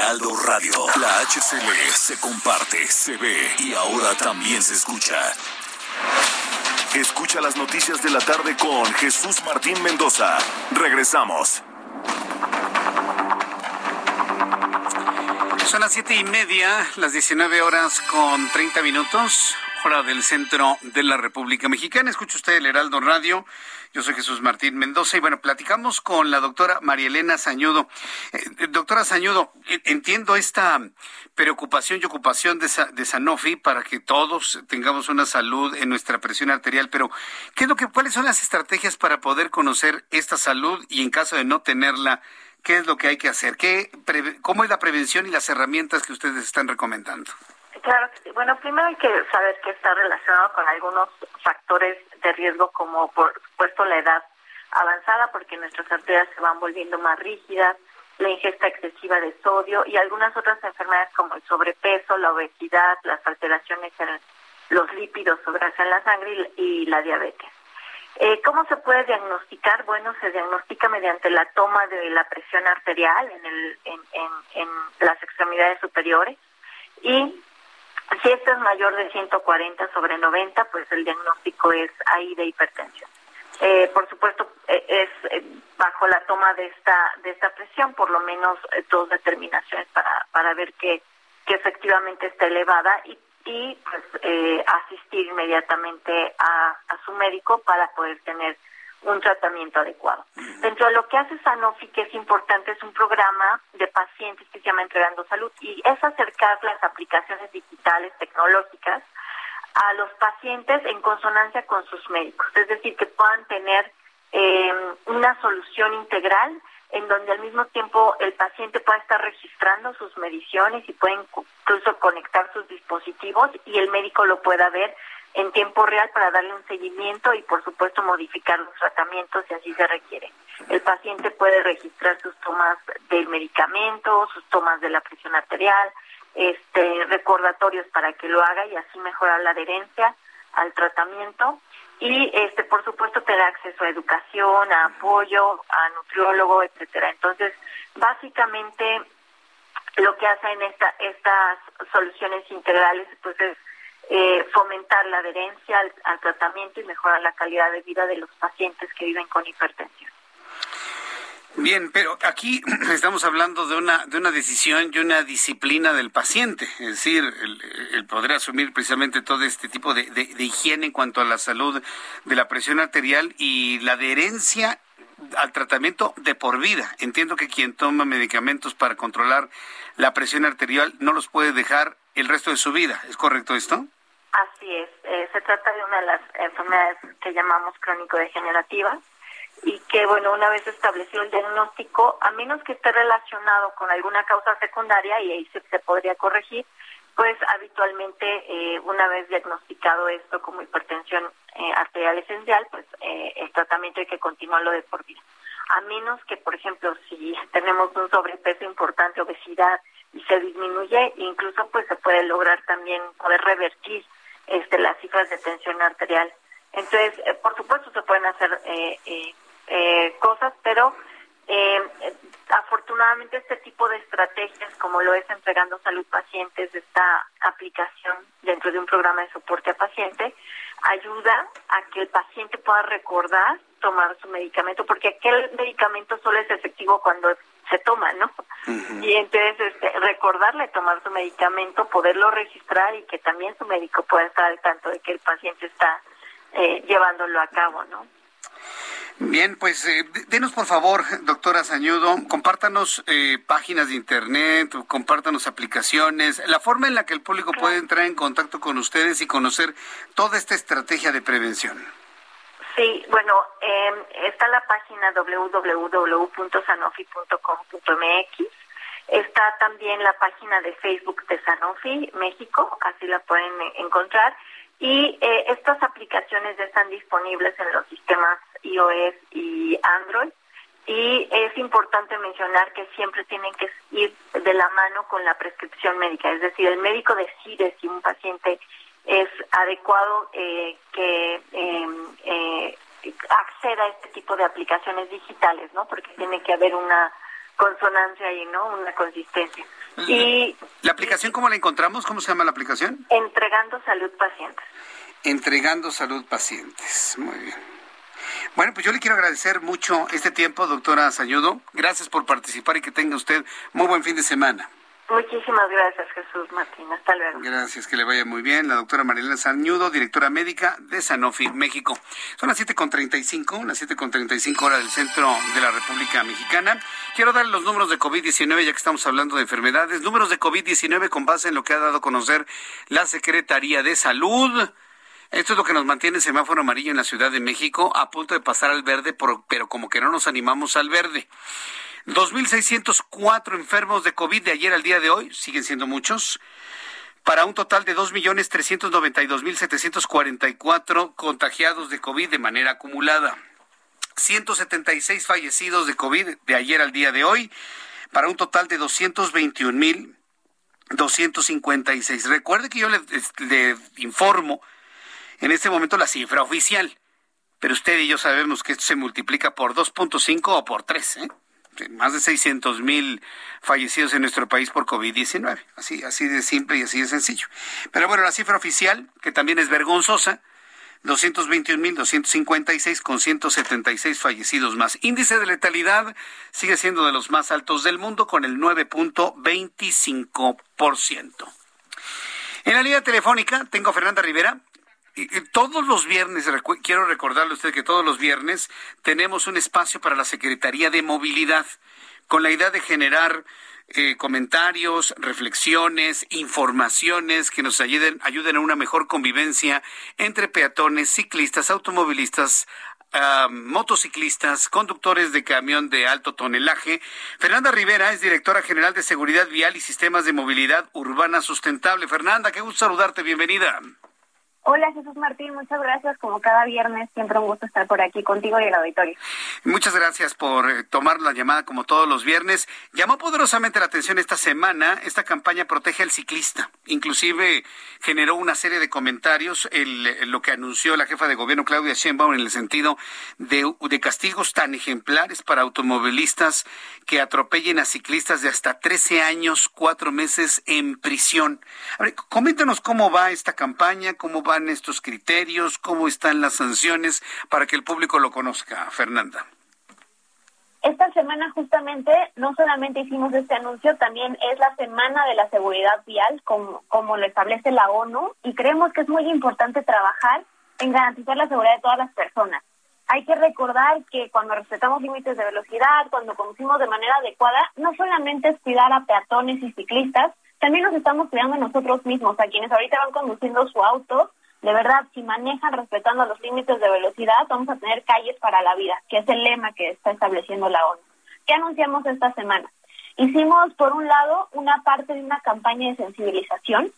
Heraldo Radio. La HCL se comparte, se ve y ahora también se escucha. Escucha las noticias de la tarde con Jesús Martín Mendoza. Regresamos. Son las siete y media, las 19 horas con 30 minutos, hora del centro de la República Mexicana. Escucha usted el Heraldo Radio. Yo soy Jesús Martín Mendoza y bueno, platicamos con la doctora María Elena Sañudo. Eh, doctora Sañudo, eh, entiendo esta preocupación y ocupación de, de, Sanofi para que todos tengamos una salud en nuestra presión arterial, pero ¿qué es lo que, ¿cuáles son las estrategias para poder conocer esta salud y en caso de no tenerla, qué es lo que hay que hacer? ¿Qué, ¿Cómo es la prevención y las herramientas que ustedes están recomendando? Claro, bueno, primero hay que saber que está relacionado con algunos factores de riesgo como por supuesto la edad avanzada porque nuestras arterias se van volviendo más rígidas, la ingesta excesiva de sodio y algunas otras enfermedades como el sobrepeso, la obesidad, las alteraciones en los lípidos o grasa en la sangre y, la diabetes. Eh, ¿Cómo se puede diagnosticar? Bueno, se diagnostica mediante la toma de la presión arterial en, el, en, en, en las extremidades superiores y si esto es mayor de 140 sobre 90, pues el diagnóstico es ahí de hipertensión. Eh, por supuesto, eh, es eh, bajo la toma de esta de esta presión, por lo menos dos determinaciones para, para ver que, que efectivamente está elevada y, y pues asistir inmediatamente a, a su médico para poder tener un tratamiento adecuado. Dentro de lo que hace Sanofi, que es importante, es un programa de pacientes que se llama Entregando Salud y es acercar las aplicaciones digitales tecnológicas a los pacientes en consonancia con sus médicos, es decir, que puedan tener eh, una solución integral en donde al mismo tiempo el paciente pueda estar registrando sus mediciones y puede incluso conectar sus dispositivos y el médico lo pueda ver en tiempo real para darle un seguimiento y por supuesto modificar los tratamientos si así se requiere. El paciente puede registrar sus tomas del medicamento, sus tomas de la presión arterial, este recordatorios para que lo haga y así mejorar la adherencia al tratamiento y este por supuesto tener acceso a educación, a apoyo, a nutriólogo, etcétera. Entonces, básicamente lo que hacen esta, estas soluciones integrales pues es eh, fomentar la adherencia al, tratamiento y mejorar la calidad de vida de los pacientes que viven con hipertensión. Bien, pero aquí estamos hablando de una, de una decisión y una disciplina del paciente, es decir, el, poder asumir precisamente todo este tipo de, de, higiene en cuanto a la salud de la presión arterial y la adherencia al tratamiento de por vida. Entiendo que quien toma medicamentos para controlar la presión arterial no los puede dejar el resto de su vida. ¿Es correcto esto? Así es, eh, se trata de una de las enfermedades que llamamos crónico-degenerativas y que, bueno, una vez establecido el diagnóstico, a menos que esté relacionado con alguna causa secundaria, y ahí se, podría corregir, pues habitualmente eh, una vez diagnosticado esto como hipertensión eh, arterial esencial, pues el tratamiento hay que continuarlo de por vida. A menos que, por ejemplo, si tenemos un sobrepeso importante, obesidad, y se disminuye, incluso pues se puede lograr también poder revertir este, las cifras de tensión arterial. Entonces, eh, por supuesto, se pueden hacer eh, eh, cosas, pero afortunadamente este tipo de estrategias, como lo es entregando salud pacientes, esta aplicación dentro de un programa de soporte a paciente, ayuda a que el paciente pueda recordar tomar su medicamento, porque aquel medicamento solo es efectivo cuando se toma, ¿no? Y entonces este, recordarle tomar su medicamento, poderlo registrar y que también su médico pueda estar al tanto de que el paciente está eh, llevándolo a cabo, ¿no? Bien, pues eh, denos por favor, doctora Sañudo, compártanos eh, páginas de internet, compártanos aplicaciones, la forma en la que el público puede entrar en contacto con ustedes y conocer toda esta estrategia de prevención. Sí, bueno, eh, está la página www.sanofi.com.mx. Está también la página de Facebook de Sanofi México, así la pueden encontrar. Y eh, estas aplicaciones ya están disponibles en los sistemas iOS y Android. Y es importante mencionar que siempre tienen que ir de la mano con la prescripción médica, es decir, el médico decide si un paciente es adecuado eh, que em, eh, acceda a este tipo de aplicaciones digitales, ¿no? Porque tiene que haber una consonancia ahí, ¿no? Una consistencia. Y ¿La aplicación cómo la encontramos? ¿Cómo se llama la aplicación? Entregando Salud Pacientes. Entregando Salud Pacientes. Muy bien. Bueno, pues yo le quiero agradecer mucho este tiempo, doctora Sañudo. Gracias por participar y que tenga usted muy buen fin de semana. Muchísimas gracias, Jesús Martín. Hasta luego. Gracias, que le vaya muy bien. La doctora Marilena Sañudo, directora médica de Sanofi, México. Son las 7.35, las 7.35 horas del centro de la República Mexicana. Quiero dar los números de COVID-19, ya que estamos hablando de enfermedades. Números de COVID-19 con base en lo que ha dado a conocer la Secretaría de Salud. Esto es lo que nos mantiene el semáforo amarillo en la Ciudad de México, a punto de pasar al verde, pero como que no nos animamos al verde. 2.604 enfermos de COVID de ayer al día de hoy, siguen siendo muchos, para un total de 2.392.744 contagiados de COVID de manera acumulada. 176 fallecidos de COVID de ayer al día de hoy, para un total de 221.256. Recuerde que yo le, le informo en este momento la cifra oficial, pero usted y yo sabemos que esto se multiplica por 2.5 o por 3, ¿eh? Más de 600 mil fallecidos en nuestro país por COVID-19. Así, así de simple y así de sencillo. Pero bueno, la cifra oficial, que también es vergonzosa, 221.256 con 176 fallecidos más. Índice de letalidad sigue siendo de los más altos del mundo con el 9.25%. En la línea telefónica tengo a Fernanda Rivera. Todos los viernes, quiero recordarle a usted que todos los viernes tenemos un espacio para la Secretaría de Movilidad con la idea de generar eh, comentarios, reflexiones, informaciones que nos ayuden, ayuden a una mejor convivencia entre peatones, ciclistas, automovilistas, motociclistas, conductores de camión de alto tonelaje. Fernanda Rivera es directora general de Seguridad Vial y Sistemas de Movilidad Urbana Sustentable. Fernanda, qué gusto saludarte, bienvenida. Hola Jesús Martín, muchas gracias. Como cada viernes, siempre un gusto estar por aquí contigo y el auditorio. Muchas gracias por eh, tomar la llamada como todos los viernes. Llamó poderosamente la atención esta semana esta campaña Protege al Ciclista. Inclusive generó una serie de comentarios el, lo que anunció la jefa de gobierno Claudia Sheinbaum en el sentido de, de castigos tan ejemplares para automovilistas que atropellen a ciclistas de hasta 13 años, cuatro meses en prisión. A ver, coméntanos cómo va esta campaña, cómo va van estos criterios? ¿Cómo están las sanciones para que el público lo conozca, Fernanda? Esta semana justamente no solamente hicimos este anuncio, también es la semana de la seguridad vial, como, como lo establece la ONU, y creemos que es muy importante trabajar en garantizar la seguridad de todas las personas. Hay que recordar que cuando respetamos límites de velocidad, cuando conducimos de manera adecuada, no solamente es cuidar a peatones y ciclistas, también nos estamos cuidando nosotros mismos, a quienes ahorita van conduciendo su auto, de verdad, si manejan respetando los límites de velocidad, vamos a tener calles para la vida, que es el lema que está estableciendo la ONU. ¿Qué anunciamos esta semana? Hicimos, por un lado, una parte de una campaña de sensibilización,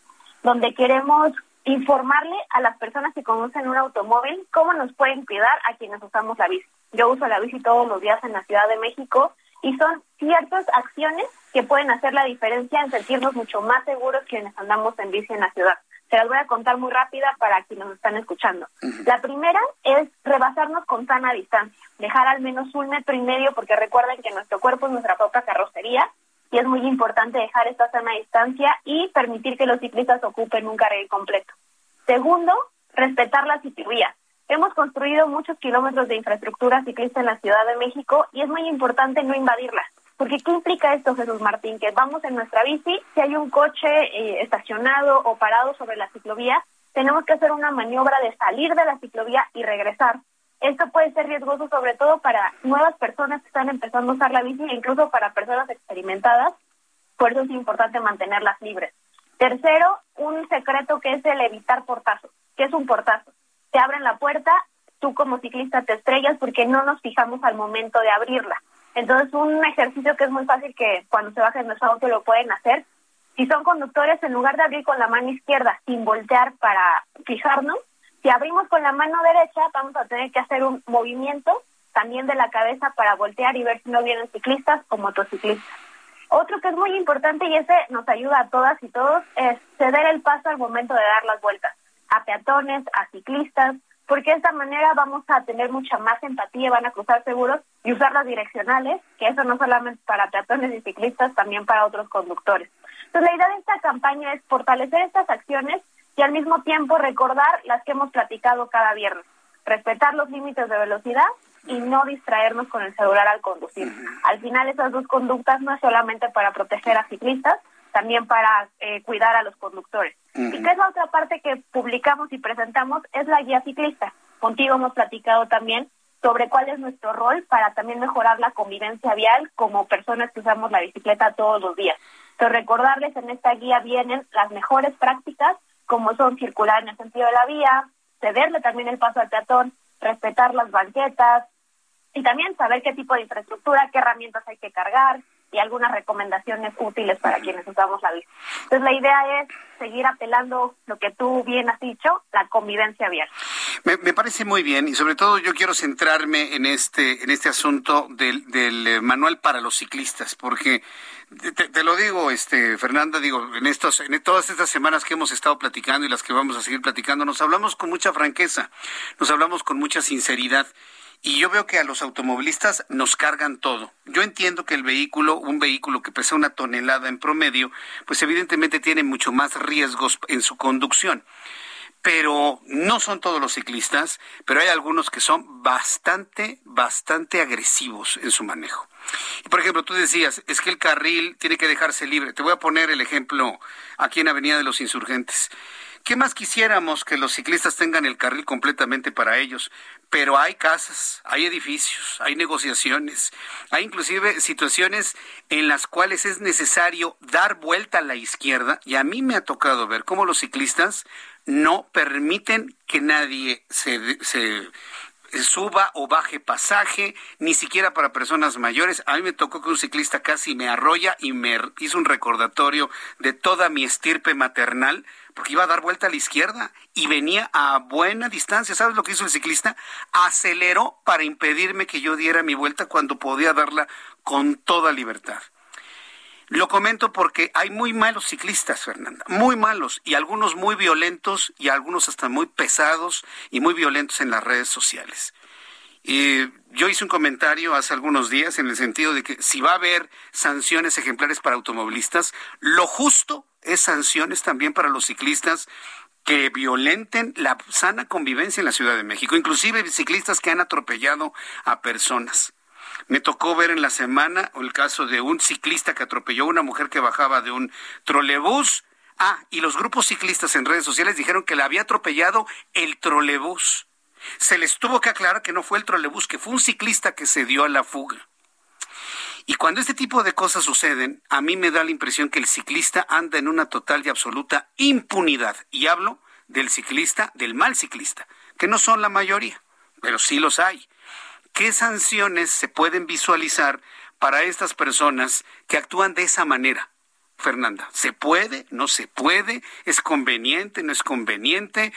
donde queremos informarle a las personas que conducen un automóvil cómo nos pueden cuidar a quienes usamos la bici. Yo uso la bici todos los días en la Ciudad de México y son ciertas acciones que pueden hacer la diferencia en sentirnos mucho más seguros quienes andamos en bici en la ciudad. Se las voy a contar muy rápida para quienes nos están escuchando. La primera es rebasarnos con sana distancia, dejar al menos un metro y medio, porque recuerden que nuestro cuerpo es nuestra propia carrocería y es muy importante dejar esta sana distancia y permitir que los ciclistas ocupen un carril completo. Segundo, respetar la ciclovía. Hemos construido muchos kilómetros de infraestructura ciclista en la Ciudad de México y es muy importante no invadirla. Porque ¿qué implica esto, Jesús Martín? Que vamos en nuestra bici, si hay un coche eh, estacionado o parado sobre la ciclovía, tenemos que hacer una maniobra de salir de la ciclovía y regresar. Esto puede ser riesgoso sobre todo para nuevas personas que están empezando a usar la bici e incluso para personas experimentadas. Por eso es importante mantenerlas libres. Tercero, un secreto que es el evitar portazos. ¿Qué es un portazo? Te abren la puerta, tú como ciclista te estrellas porque no nos fijamos al momento de abrirla. Entonces, un ejercicio que es muy fácil que cuando se bajen de nuestro auto lo pueden hacer. Si son conductores, en lugar de abrir con la mano izquierda sin voltear para fijarnos, si abrimos con la mano derecha, vamos a tener que hacer un movimiento también de la cabeza para voltear y ver si no vienen ciclistas o motociclistas. Otro que es muy importante y ese nos ayuda a todas y todos es ceder el paso al momento de dar las vueltas a peatones, a ciclistas, porque de esta manera vamos a tener mucha más empatía, van a cruzar seguros y usar las direccionales, que eso no solamente para peatones y ciclistas, también para otros conductores. Entonces la idea de esta campaña es fortalecer estas acciones y al mismo tiempo recordar las que hemos platicado cada viernes, respetar los límites de velocidad y no distraernos con el celular al conducir. Al final esas dos conductas no es solamente para proteger a ciclistas, también para eh, cuidar a los conductores. Y que es la otra parte que publicamos y presentamos, es la guía ciclista. Contigo hemos platicado también sobre cuál es nuestro rol para también mejorar la convivencia vial como personas que usamos la bicicleta todos los días. Entonces, recordarles en esta guía vienen las mejores prácticas, como son circular en el sentido de la vía, cederle también el paso al peatón, respetar las banquetas y también saber qué tipo de infraestructura, qué herramientas hay que cargar, y algunas recomendaciones útiles para quienes usamos la bici. Entonces la idea es seguir apelando lo que tú bien has dicho, la convivencia vial. Me, parece muy bien y sobre todo yo quiero centrarme en este en este asunto del, del eh, manual para los ciclistas porque te, lo digo, este Fernanda, digo en estos en todas estas semanas que hemos estado platicando y las que vamos a seguir platicando nos hablamos con mucha franqueza, nos hablamos con mucha sinceridad y yo veo que a los automovilistas nos cargan todo. Yo entiendo que el vehículo, un vehículo que pesa una tonelada en promedio, pues evidentemente tiene mucho más riesgos en su conducción. pero no son todos los ciclistas, pero hay algunos que son bastante, bastante agresivos en su manejo. por ejemplo, tú decías, es que el carril tiene que dejarse libre. Te voy a poner el ejemplo aquí en Avenida de los Insurgentes. ¿Qué más quisiéramos que los ciclistas tengan el carril completamente para ellos? Pero hay casas, hay edificios, hay negociaciones, hay inclusive situaciones en las cuales es necesario dar vuelta a la izquierda y a mí me ha tocado ver cómo los ciclistas no permiten que nadie se, se suba o baje pasaje, ni siquiera para personas mayores. A mí me tocó que un ciclista casi me arrolla y me hizo un recordatorio de toda mi estirpe maternal, porque iba a dar vuelta a la izquierda y venía a buena distancia. ¿Sabes lo que hizo el ciclista? Aceleró para impedirme que yo diera mi vuelta cuando podía darla con toda libertad. Lo comento porque hay muy malos ciclistas, Fernanda, muy malos, y algunos muy violentos y algunos hasta muy pesados y muy violentos en las redes sociales. Y yo hice un comentario hace algunos días en el sentido de que si va a haber sanciones ejemplares para automovilistas, lo justo es sanciones también para los ciclistas que violenten la sana convivencia en la Ciudad de México, inclusive ciclistas que han atropellado a personas. Me tocó ver en la semana el caso de un ciclista que atropelló a una mujer que bajaba de un trolebús. Ah, y los grupos ciclistas en redes sociales dijeron que la había atropellado el trolebús. Se les tuvo que aclarar que no fue el trolebús, que fue un ciclista que se dio a la fuga. Y cuando este tipo de cosas suceden, a mí me da la impresión que el ciclista anda en una total y absoluta impunidad. Y hablo del ciclista, del mal ciclista, que no son la mayoría, pero sí los hay. ¿Qué sanciones se pueden visualizar para estas personas que actúan de esa manera? Fernanda, ¿se puede? ¿No se puede? ¿Es conveniente? ¿No es conveniente?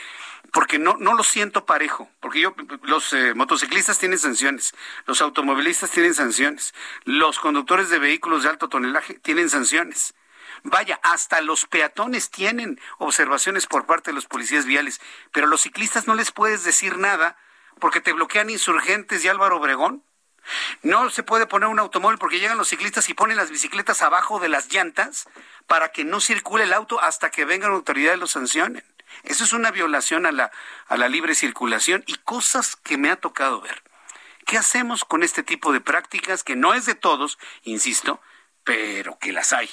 Porque no, no lo siento parejo, porque yo, los eh, motociclistas tienen sanciones, los automovilistas tienen sanciones, los conductores de vehículos de alto tonelaje tienen sanciones. Vaya, hasta los peatones tienen observaciones por parte de los policías viales, pero a los ciclistas no les puedes decir nada porque te bloquean insurgentes y Álvaro Obregón. No se puede poner un automóvil porque llegan los ciclistas y ponen las bicicletas abajo de las llantas para que no circule el auto hasta que vengan autoridades y lo sancionen. Eso es una violación a la, a la libre circulación y cosas que me ha tocado ver. ¿Qué hacemos con este tipo de prácticas que no es de todos, insisto, pero que las hay?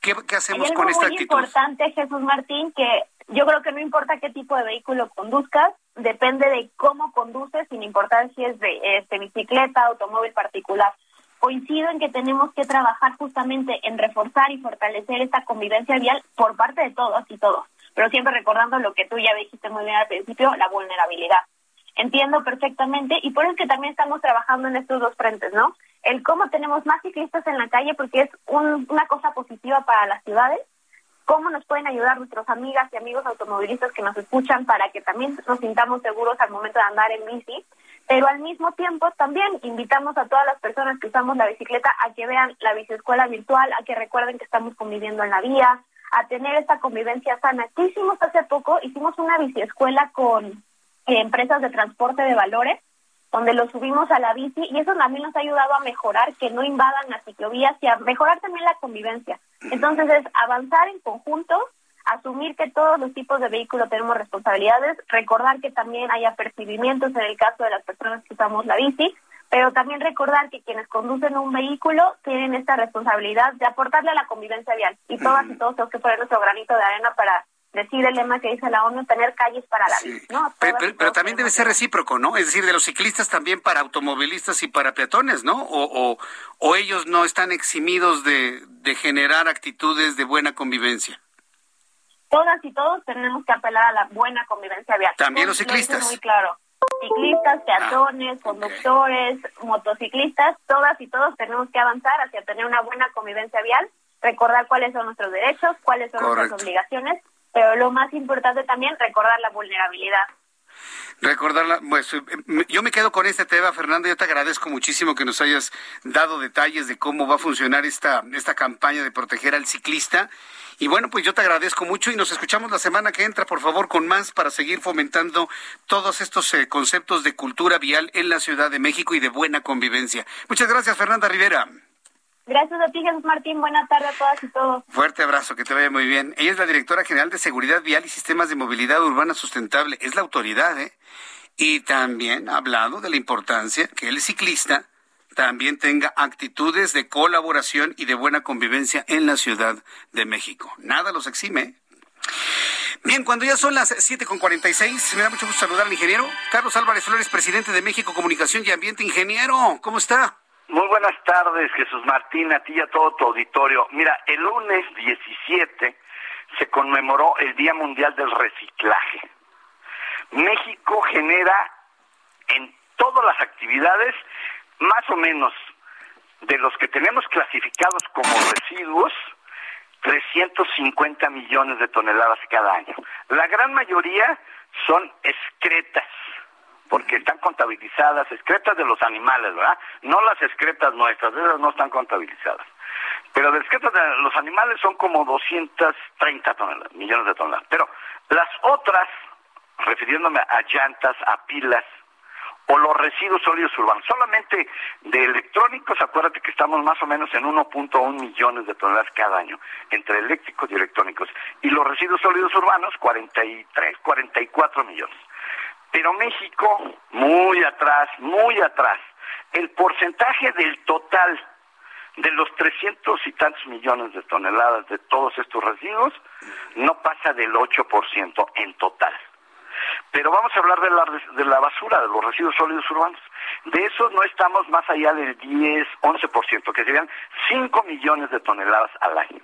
¿Qué, hacemos con esta actitud? Es importante, Jesús Martín, que yo creo que no importa qué tipo de vehículo conduzcas, depende de cómo conduces, sin importar si es de este, bicicleta, automóvil particular. Coincido en que tenemos que trabajar justamente en reforzar y fortalecer esta convivencia vial por parte de todos y todos, pero siempre recordando lo que tú ya dijiste muy bien al principio, la vulnerabilidad. Entiendo perfectamente y por eso es que también estamos trabajando en estos dos frentes, ¿no? El cómo tenemos más ciclistas en la calle porque es una cosa positiva para las ciudades cómo nos pueden ayudar nuestras amigas y amigos automovilistas que nos escuchan para que también nos sintamos seguros al momento de andar en bici. Pero al mismo tiempo también invitamos a todas las personas que usamos la bicicleta a que vean la biciescuela virtual, a que recuerden que estamos conviviendo en la vía, a tener esta convivencia sana. ¿Qué hicimos hace poco? Hicimos una biciescuela con eh, empresas de transporte de valores donde lo subimos a la bici y eso también nos ha ayudado a mejorar que no invadan las ciclovías y a mejorar también la convivencia. Entonces es avanzar en conjunto, asumir que todos los tipos de vehículos tenemos responsabilidades, recordar que también hay apercibimientos en el caso de las personas que usamos la bici, pero también recordar que quienes conducen un vehículo tienen esta responsabilidad de aportarle a la convivencia vial y todas y todos tenemos que poner nuestro granito de arena para decir el lema que dice la ONU, tener calles para la vida. ¿no? Pero, también debe ser recíproco, ¿no? Es decir, de los ciclistas también para automovilistas y para peatones, ¿no? O, o, ellos no están eximidos de, de generar actitudes de buena convivencia. Todas y todos tenemos que apelar a la buena convivencia vial. También los ciclistas. Muy claro. Ciclistas, ah, peatones, conductores, motociclistas, todas y todos tenemos que avanzar hacia tener una buena convivencia vial, recordar cuáles son nuestros derechos, cuáles son nuestras obligaciones pero lo más importante también, recordar la vulnerabilidad. Recordarla, pues eh, yo me quedo con este tema, Fernando. Yo te agradezco muchísimo que nos hayas dado detalles de cómo va a funcionar esta, esta campaña de proteger al ciclista. Y bueno, pues yo te agradezco mucho y nos escuchamos la semana que entra, por favor, con más para seguir fomentando todos estos eh, conceptos de cultura vial en la Ciudad de México y de buena convivencia. Muchas gracias, Fernanda Rivera. Gracias a ti, Jesús Martín. Buenas tardes a todas y todos. Fuerte abrazo, que te vaya muy bien. Ella es la directora general de Seguridad Vial y Sistemas de Movilidad Urbana Sustentable. Es la autoridad, ¿eh? Y también ha hablado de la importancia que el ciclista también tenga actitudes de colaboración y de buena convivencia en la Ciudad de México. Nada los exime. Bien, cuando ya son las 7.46, me da mucho gusto saludar al ingeniero Carlos Álvarez Flores, presidente de México Comunicación y Ambiente. Ingeniero, ¿cómo está? Muy buenas tardes, Jesús Martín, a ti y a todo tu auditorio. Mira, el lunes 17 se conmemoró el Día Mundial del Reciclaje. México genera en todas las actividades más o menos de los que tenemos clasificados como residuos, 350 millones de toneladas cada año. La gran mayoría son excretas, porque están contabilizadas, excretas de los animales, ¿verdad? No las excretas nuestras, esas no están contabilizadas. Pero de excretas de los animales son como 230 toneladas, millones de toneladas. Pero las otras, refiriéndome a llantas, a pilas, o los residuos sólidos urbanos. Solamente de electrónicos, acuérdate que estamos más o menos en 1.1 millones de toneladas cada año, entre eléctricos y electrónicos. Y los residuos sólidos urbanos, 43, 44 millones. Pero México, muy atrás, muy atrás. El porcentaje del total de los 300 y tantos millones de toneladas de todos estos residuos no pasa del 8% en total. Pero vamos a hablar de la, de la basura, de los residuos sólidos urbanos. De esos no estamos más allá del 10, 11%, que serían 5 millones de toneladas al año.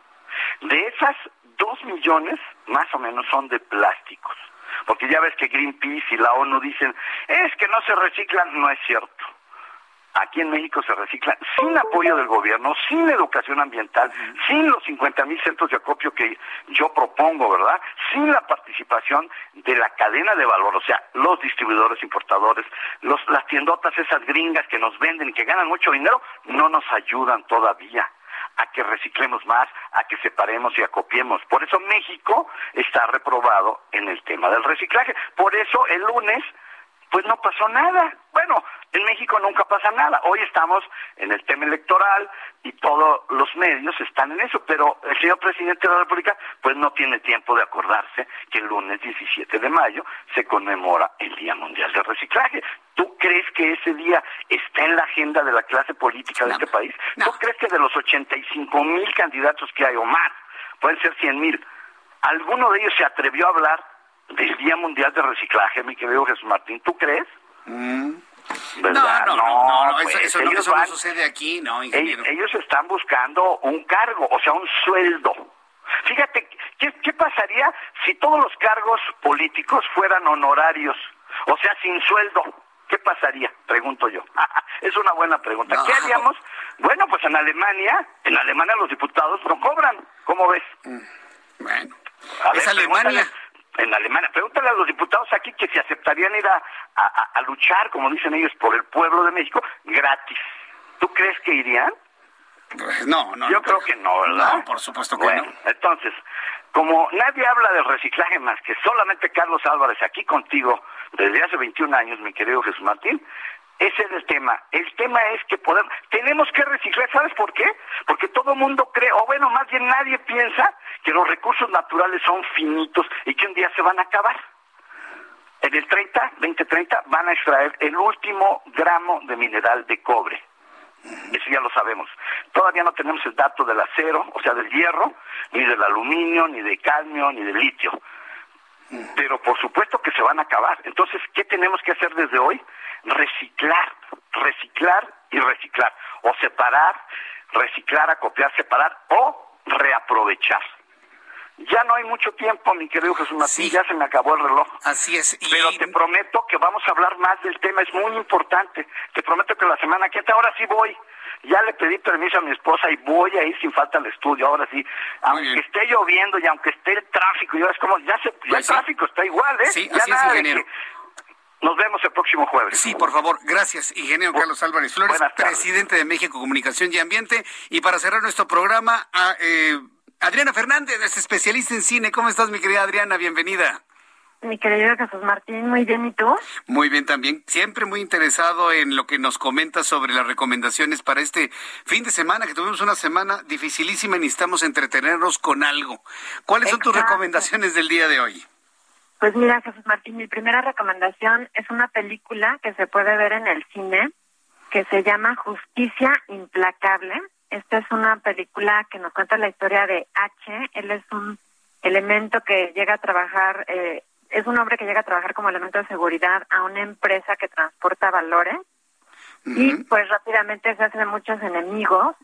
De esas, 2 millones más o menos son de plásticos. Porque ya ves que Greenpeace y la ONU dicen, es que no se reciclan, no es cierto. Aquí en México se recicla sin apoyo del gobierno, sin educación ambiental, sin los 50 mil centros de acopio que yo propongo, ¿verdad? Sin la participación de la cadena de valor, o sea, los distribuidores, importadores, los, las tiendotas esas gringas que nos venden y que ganan mucho dinero, no nos ayudan todavía a que reciclemos más, a que separemos y acopiemos. Por eso México está reprobado en el tema del reciclaje. Por eso el lunes pues no pasó nada. Bueno, en México nunca pasa nada. Hoy estamos en el tema electoral y todos los medios están en eso, pero el señor presidente de la República pues no tiene tiempo de acordarse que el lunes 17 de mayo se conmemora el Día Mundial del Reciclaje. ¿Tú crees que ese día está en la agenda de la clase política de este país? ¿Tú crees que de los 85 mil candidatos que hay o más, pueden ser 100 mil, alguno de ellos se atrevió a hablar del Día Mundial de Reciclaje, mi querido Jesús Martín? ¿Tú crees? Mm. No, no, no, eso, pues, no, sucede aquí, no, ingeniero. Ellos, están buscando un cargo, o sea, un sueldo. Fíjate, ¿qué, ¿qué pasaría si todos los cargos políticos fueran honorarios? O sea, sin sueldo. ¿Qué pasaría? Pregunto yo. es una buena pregunta. ¿Qué haríamos? Bueno, pues en Alemania, en Alemania los diputados no cobran. ¿Cómo ves? Mm, bueno, es Alemania en Alemania. Pregúntale a los diputados aquí que si aceptarían ir a, luchar, como dicen ellos, por el pueblo de México gratis. ¿Tú crees que irían? No, no. Yo creo que no, ¿verdad? No, por supuesto que bueno, Entonces, como nadie habla del reciclaje más que solamente Carlos Álvarez aquí contigo desde hace 21 años, mi querido Jesús Martín, ese es el tema. El tema es que podemos, tenemos que reciclar. ¿Sabes por qué? Porque todo mundo cree, o bueno, más bien nadie piensa que los recursos naturales son finitos y que un día se van a acabar. En el 30, 2030, van a extraer el último gramo de mineral de cobre. Eso ya lo sabemos. Todavía no tenemos el dato del acero, o sea, del hierro, ni del aluminio, ni de cadmio, ni del litio. Pero por supuesto que se van a acabar. Entonces, ¿qué tenemos que hacer desde hoy? reciclar, reciclar y reciclar, o separar, reciclar, acopiar, separar o reaprovechar. Ya no hay mucho tiempo, mi querido Jesús Martín, ya se me acabó el reloj. Así es. Pero te prometo que vamos a hablar más del tema, es muy importante. Te prometo que la semana que ahora sí voy. Ya le pedí permiso a mi esposa y voy a ir sin falta al estudio, ahora sí. aunque esté lloviendo y aunque esté el tráfico, ya es como, ya, se, el pues tráfico está igual, ¿eh? Sí, ya así es, ingeniero. Nos vemos el próximo jueves. Sí, por favor. Gracias, ingeniero Carlos Álvarez Flores, presidente de México Comunicación y Ambiente. Y para cerrar nuestro programa, a, eh, Adriana Fernández, es especialista en cine. ¿Cómo estás, mi querida Adriana? Bienvenida. Mi querido Jesús Martín, muy bien, ¿y tú? Muy bien también, siempre muy interesado en lo que nos comentas sobre las recomendaciones para este fin de semana, que tuvimos una semana dificilísima y necesitamos entretenernos con algo. ¿Cuáles son tus recomendaciones del día de hoy? Pues mira, Jesús Martín, mi primera recomendación es una película que se puede ver en el cine, que se llama Justicia Implacable. Esta es una película que nos cuenta la historia de H. Él es un elemento que llega a trabajar, eh, es un hombre que llega a trabajar como elemento de seguridad a una empresa que transporta valores y pues rápidamente se hace de muchos enemigos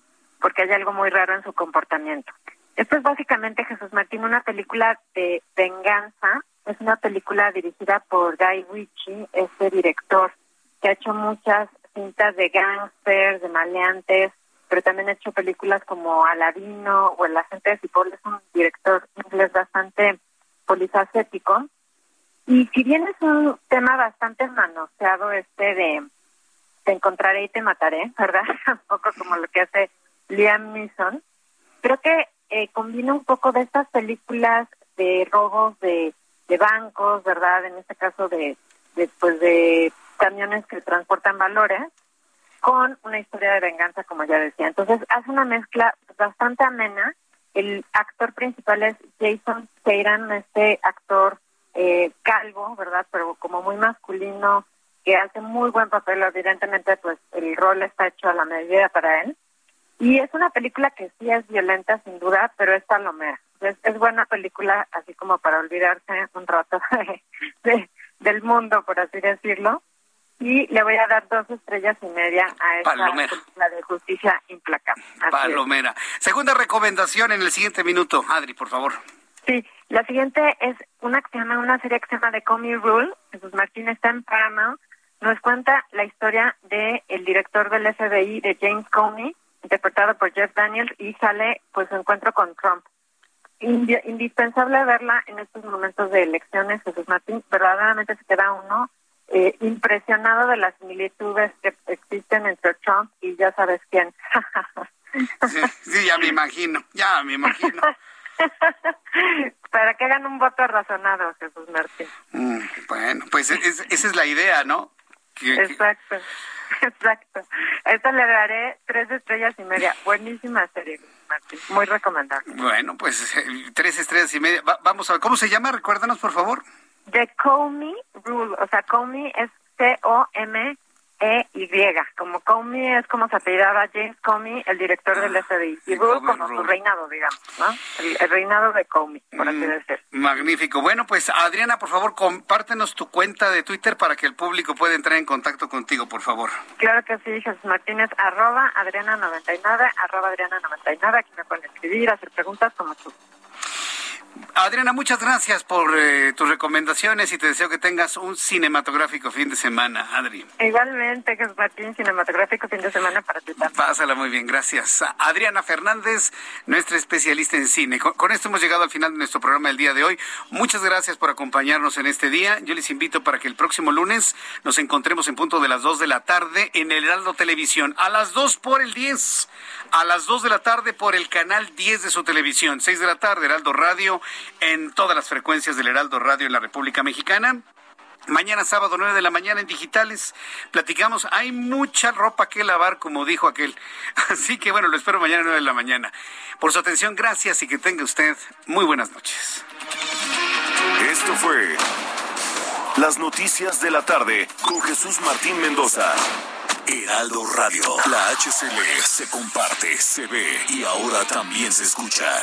porque hay algo muy raro en su comportamiento. Esto es básicamente Jesús Martín, una película de venganza. Es una película dirigida por Guy Ritchie, este director que ha hecho muchas cintas de gangsters, de maleantes, pero también ha hecho películas como Aladino o El agente de Cipoll. Es un director inglés bastante polifacético. Y si bien es un tema bastante manoseado este de te encontraré y te mataré, ¿verdad? un poco como lo que hace Liam Neeson. Creo que eh, combina un poco de estas películas de robos de, de bancos, ¿verdad? En este caso de, de, de camiones que transportan valores, con una historia de venganza, como ya decía. Entonces hace una mezcla bastante amena. El actor principal es Jason Statham, este actor eh, calvo, ¿verdad? Pero como muy masculino, que hace muy buen papel. Evidentemente, pues el rol está hecho a la medida para él. Y es una película que sí es violenta, sin duda, pero es palomera. Es, es buena película, así como para olvidarse un rato de, del mundo, por así decirlo y le voy a dar dos estrellas y media a esta película de justicia implacable. Palomera. Segunda recomendación en el siguiente minuto, Adri, por favor. Sí, la siguiente es una que se llama, una serie que se llama The Comey Rule. Jesús Martín está en Paramount. Nos cuenta la historia de el director del FBI, de James Comey, interpretado por Jeff Daniels, y sale pues su encuentro con Trump. indispensable verla en estos momentos de elecciones, Jesús Martín. Verdaderamente se queda uno eh, impresionado de las similitudes que existen entre Trump y ya sabes quién. sí, ya me imagino, ya me imagino. Para que hagan un voto razonado, Jesús Martín. Mm, bueno, pues esa es la idea, ¿no? exacto, exacto. esta le daré tres estrellas y media. Buenísima serie, Martín. Muy recomendable. Bueno, pues eh, tres estrellas y media. vamos a ver, ¿cómo se llama? Recuérdanos, por favor. The Comey Rule, o sea, Comey es C-O-M e-Y, como Comey es como se apellidaba James Comey, el director del FBI, y Rule como su reinado, digamos, ¿no? El, reinado de Comey, por así mm, decirlo. Magnífico. Bueno, pues Adriana, por favor, compártenos tu cuenta de Twitter para que el público pueda entrar en contacto contigo, por favor. Claro que sí, Jesús Martínez, arroba Adriana99, arroba Adriana99, aquí me pueden escribir, hacer preguntas como tú. Adriana, muchas gracias por eh, tus recomendaciones y te deseo que tengas un cinematográfico fin de semana, Adri. Igualmente, que es Martín, cinematográfico fin de semana para ti también. Pásala muy bien, gracias. Adriana Fernández, nuestra especialista en cine. Con, esto hemos llegado al final de nuestro programa del día de hoy. Muchas gracias por acompañarnos en este día. Yo les invito para que el próximo lunes nos encontremos en punto de las 2 de la tarde en el Heraldo Televisión. A las 2 por el 10. A las 2 de la tarde por el canal 10 de su televisión. 6 de la tarde, Heraldo Radio en todas las frecuencias del Heraldo Radio en la República Mexicana. Mañana sábado 9 de la mañana en digitales platicamos, hay mucha ropa que lavar como dijo aquel. Así que bueno, lo espero mañana 9 de la mañana. Por su atención, gracias y que tenga usted muy buenas noches. Esto fue Las Noticias de la Tarde con Jesús Martín Mendoza. Heraldo Radio, la HCL se comparte, se ve y ahora también se escucha.